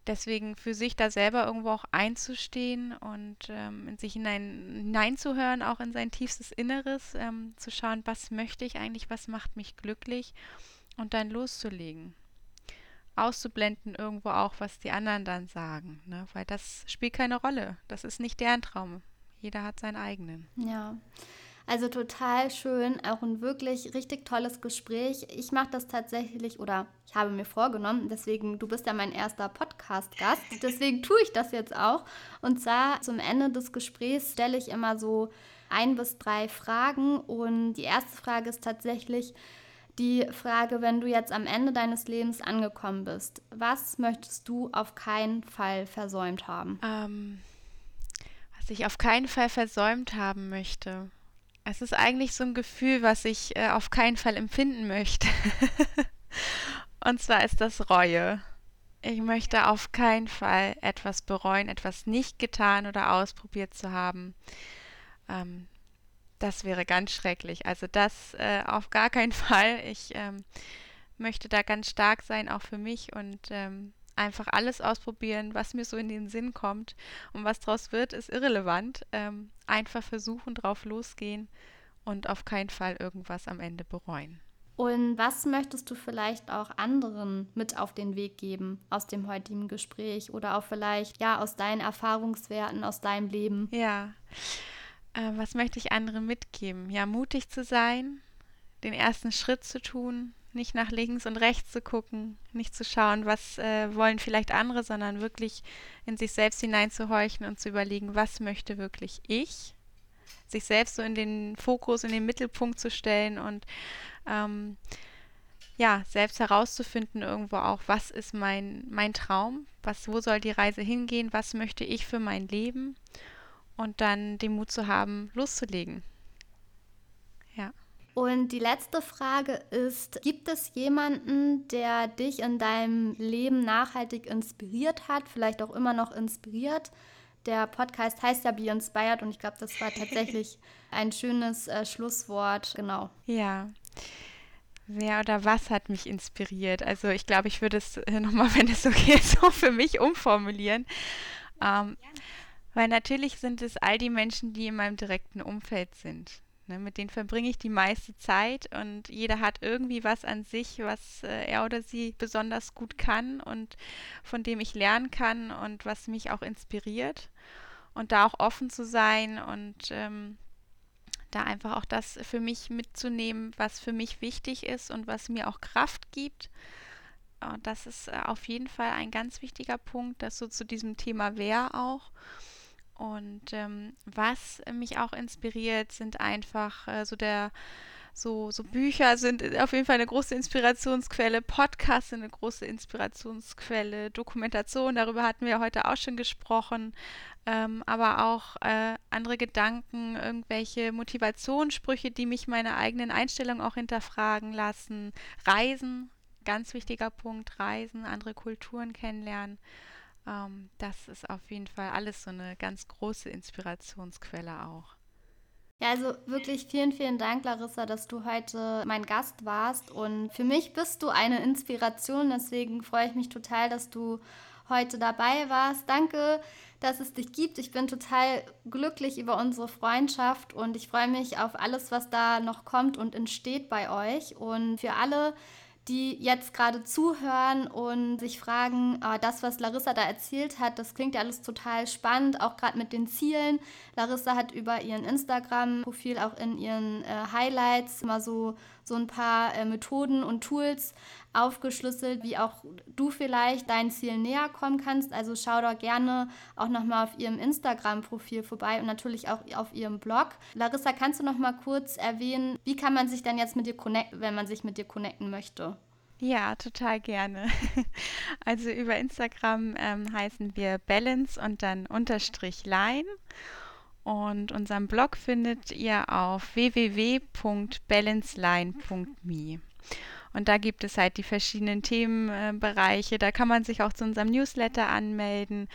deswegen für sich da selber irgendwo auch einzustehen und ähm, in sich hinein, hineinzuhören, auch in sein tiefstes Inneres, ähm, zu schauen, was möchte ich eigentlich, was macht mich glücklich und dann loszulegen. Auszublenden irgendwo auch, was die anderen dann sagen, ne? weil das spielt keine Rolle. Das ist nicht deren Traum. Jeder hat seinen eigenen. Ja. Also total schön, auch ein wirklich richtig tolles Gespräch. Ich mache das tatsächlich oder ich habe mir vorgenommen, deswegen, du bist ja mein erster Podcast-Gast, deswegen tue ich das jetzt auch. Und zwar zum Ende des Gesprächs stelle ich immer so ein bis drei Fragen und die erste Frage ist tatsächlich, die Frage, wenn du jetzt am Ende deines Lebens angekommen bist, was möchtest du auf keinen Fall versäumt haben? Ähm, was ich auf keinen Fall versäumt haben möchte. Es ist eigentlich so ein Gefühl, was ich äh, auf keinen Fall empfinden möchte. Und zwar ist das Reue. Ich möchte auf keinen Fall etwas bereuen, etwas nicht getan oder ausprobiert zu haben. Ähm, das wäre ganz schrecklich. Also das äh, auf gar keinen Fall. Ich ähm, möchte da ganz stark sein, auch für mich und ähm, einfach alles ausprobieren, was mir so in den Sinn kommt. Und was daraus wird, ist irrelevant. Ähm, einfach versuchen, drauf losgehen und auf keinen Fall irgendwas am Ende bereuen. Und was möchtest du vielleicht auch anderen mit auf den Weg geben aus dem heutigen Gespräch oder auch vielleicht ja aus deinen Erfahrungswerten, aus deinem Leben? Ja, äh, was möchte ich anderen mitgeben? Ja, mutig zu sein, den ersten Schritt zu tun, nicht nach links und rechts zu gucken, nicht zu schauen, was äh, wollen vielleicht andere, sondern wirklich in sich selbst hineinzuhorchen und zu überlegen, was möchte wirklich ich, sich selbst so in den Fokus, in den Mittelpunkt zu stellen und ähm, ja, selbst herauszufinden irgendwo auch, was ist mein, mein Traum, was, wo soll die Reise hingehen, was möchte ich für mein Leben? Und dann den Mut zu haben, loszulegen. Und die letzte Frage ist, gibt es jemanden, der dich in deinem Leben nachhaltig inspiriert hat, vielleicht auch immer noch inspiriert? Der Podcast heißt ja Be Inspired und ich glaube, das war tatsächlich ein schönes äh, Schlusswort. Genau. Ja. Wer oder was hat mich inspiriert? Also ich glaube, ich würde es nochmal, wenn es okay ist, so für mich umformulieren. Ähm, weil natürlich sind es all die Menschen, die in meinem direkten Umfeld sind. Ne, mit denen verbringe ich die meiste Zeit und jeder hat irgendwie was an sich, was äh, er oder sie besonders gut kann und von dem ich lernen kann und was mich auch inspiriert. Und da auch offen zu sein und ähm, da einfach auch das für mich mitzunehmen, was für mich wichtig ist und was mir auch Kraft gibt. Und das ist äh, auf jeden Fall ein ganz wichtiger Punkt, das so zu diesem Thema Wer auch. Und ähm, was mich auch inspiriert, sind einfach äh, so der so, so Bücher sind auf jeden Fall eine große Inspirationsquelle, Podcasts sind eine große Inspirationsquelle, Dokumentation, darüber hatten wir heute auch schon gesprochen, ähm, aber auch äh, andere Gedanken, irgendwelche Motivationssprüche, die mich meine eigenen Einstellungen auch hinterfragen lassen, Reisen, ganz wichtiger Punkt, Reisen, andere Kulturen kennenlernen. Ähm, das ist auf jeden Fall alles so eine ganz große Inspirationsquelle auch. Ja, also wirklich vielen, vielen Dank, Larissa, dass du heute mein Gast warst. Und für mich bist du eine Inspiration. Deswegen freue ich mich total, dass du heute dabei warst. Danke, dass es dich gibt. Ich bin total glücklich über unsere Freundschaft und ich freue mich auf alles, was da noch kommt und entsteht bei euch. Und für alle, die jetzt gerade zuhören und sich fragen, äh, das, was Larissa da erzählt hat, das klingt ja alles total spannend, auch gerade mit den Zielen. Larissa hat über ihren Instagram-Profil auch in ihren äh, Highlights mal so, so ein paar äh, Methoden und Tools aufgeschlüsselt, wie auch du vielleicht deinen Zielen näher kommen kannst. Also schau da gerne auch nochmal auf ihrem Instagram-Profil vorbei und natürlich auch auf ihrem Blog. Larissa, kannst du noch mal kurz erwähnen, wie kann man sich dann jetzt mit dir connecten, wenn man sich mit dir connecten möchte? Ja, total gerne. Also über Instagram ähm, heißen wir Balance und dann Unterstrich Line. Und unseren Blog findet ihr auf www.balanceline.me. Und da gibt es halt die verschiedenen Themenbereiche. Da kann man sich auch zu unserem Newsletter anmelden.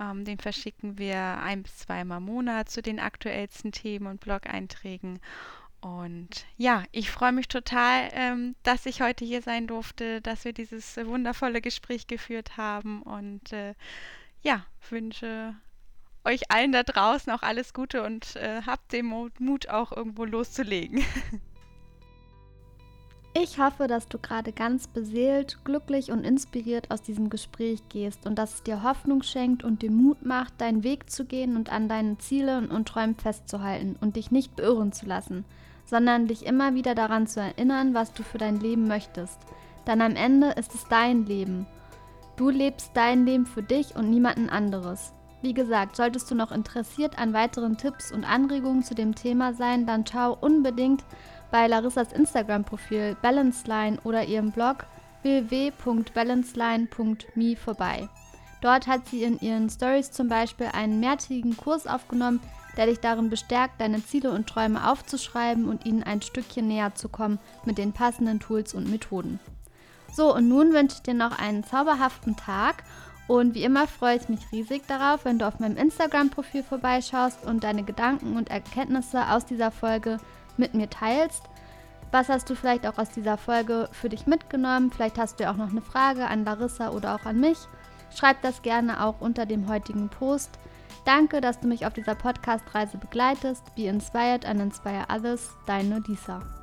Ähm, den verschicken wir ein bis zweimal im Monat zu den aktuellsten Themen und Blog-Einträgen. Und ja, ich freue mich total, ähm, dass ich heute hier sein durfte, dass wir dieses wundervolle Gespräch geführt haben und äh, ja, wünsche euch allen da draußen auch alles Gute und äh, habt den Mut auch irgendwo loszulegen. Ich hoffe, dass du gerade ganz beseelt, glücklich und inspiriert aus diesem Gespräch gehst und dass es dir Hoffnung schenkt und dir Mut macht, deinen Weg zu gehen und an deinen Zielen und Träumen festzuhalten und dich nicht beirren zu lassen, sondern dich immer wieder daran zu erinnern, was du für dein Leben möchtest. Denn am Ende ist es dein Leben. Du lebst dein Leben für dich und niemanden anderes. Wie gesagt, solltest du noch interessiert an weiteren Tipps und Anregungen zu dem Thema sein, dann schau unbedingt bei Larissas Instagram-Profil Balanceline oder ihrem Blog www.balanceline.me vorbei. Dort hat sie in ihren Stories zum Beispiel einen mehrtägigen Kurs aufgenommen, der dich darin bestärkt, deine Ziele und Träume aufzuschreiben und ihnen ein Stückchen näher zu kommen mit den passenden Tools und Methoden. So, und nun wünsche ich dir noch einen zauberhaften Tag und wie immer freue ich mich riesig darauf, wenn du auf meinem Instagram-Profil vorbeischaust und deine Gedanken und Erkenntnisse aus dieser Folge mit mir teilst. Was hast du vielleicht auch aus dieser Folge für dich mitgenommen? Vielleicht hast du ja auch noch eine Frage an Larissa oder auch an mich. Schreib das gerne auch unter dem heutigen Post. Danke, dass du mich auf dieser Podcast-Reise begleitest. Be inspired and inspire others. Deine Lisa.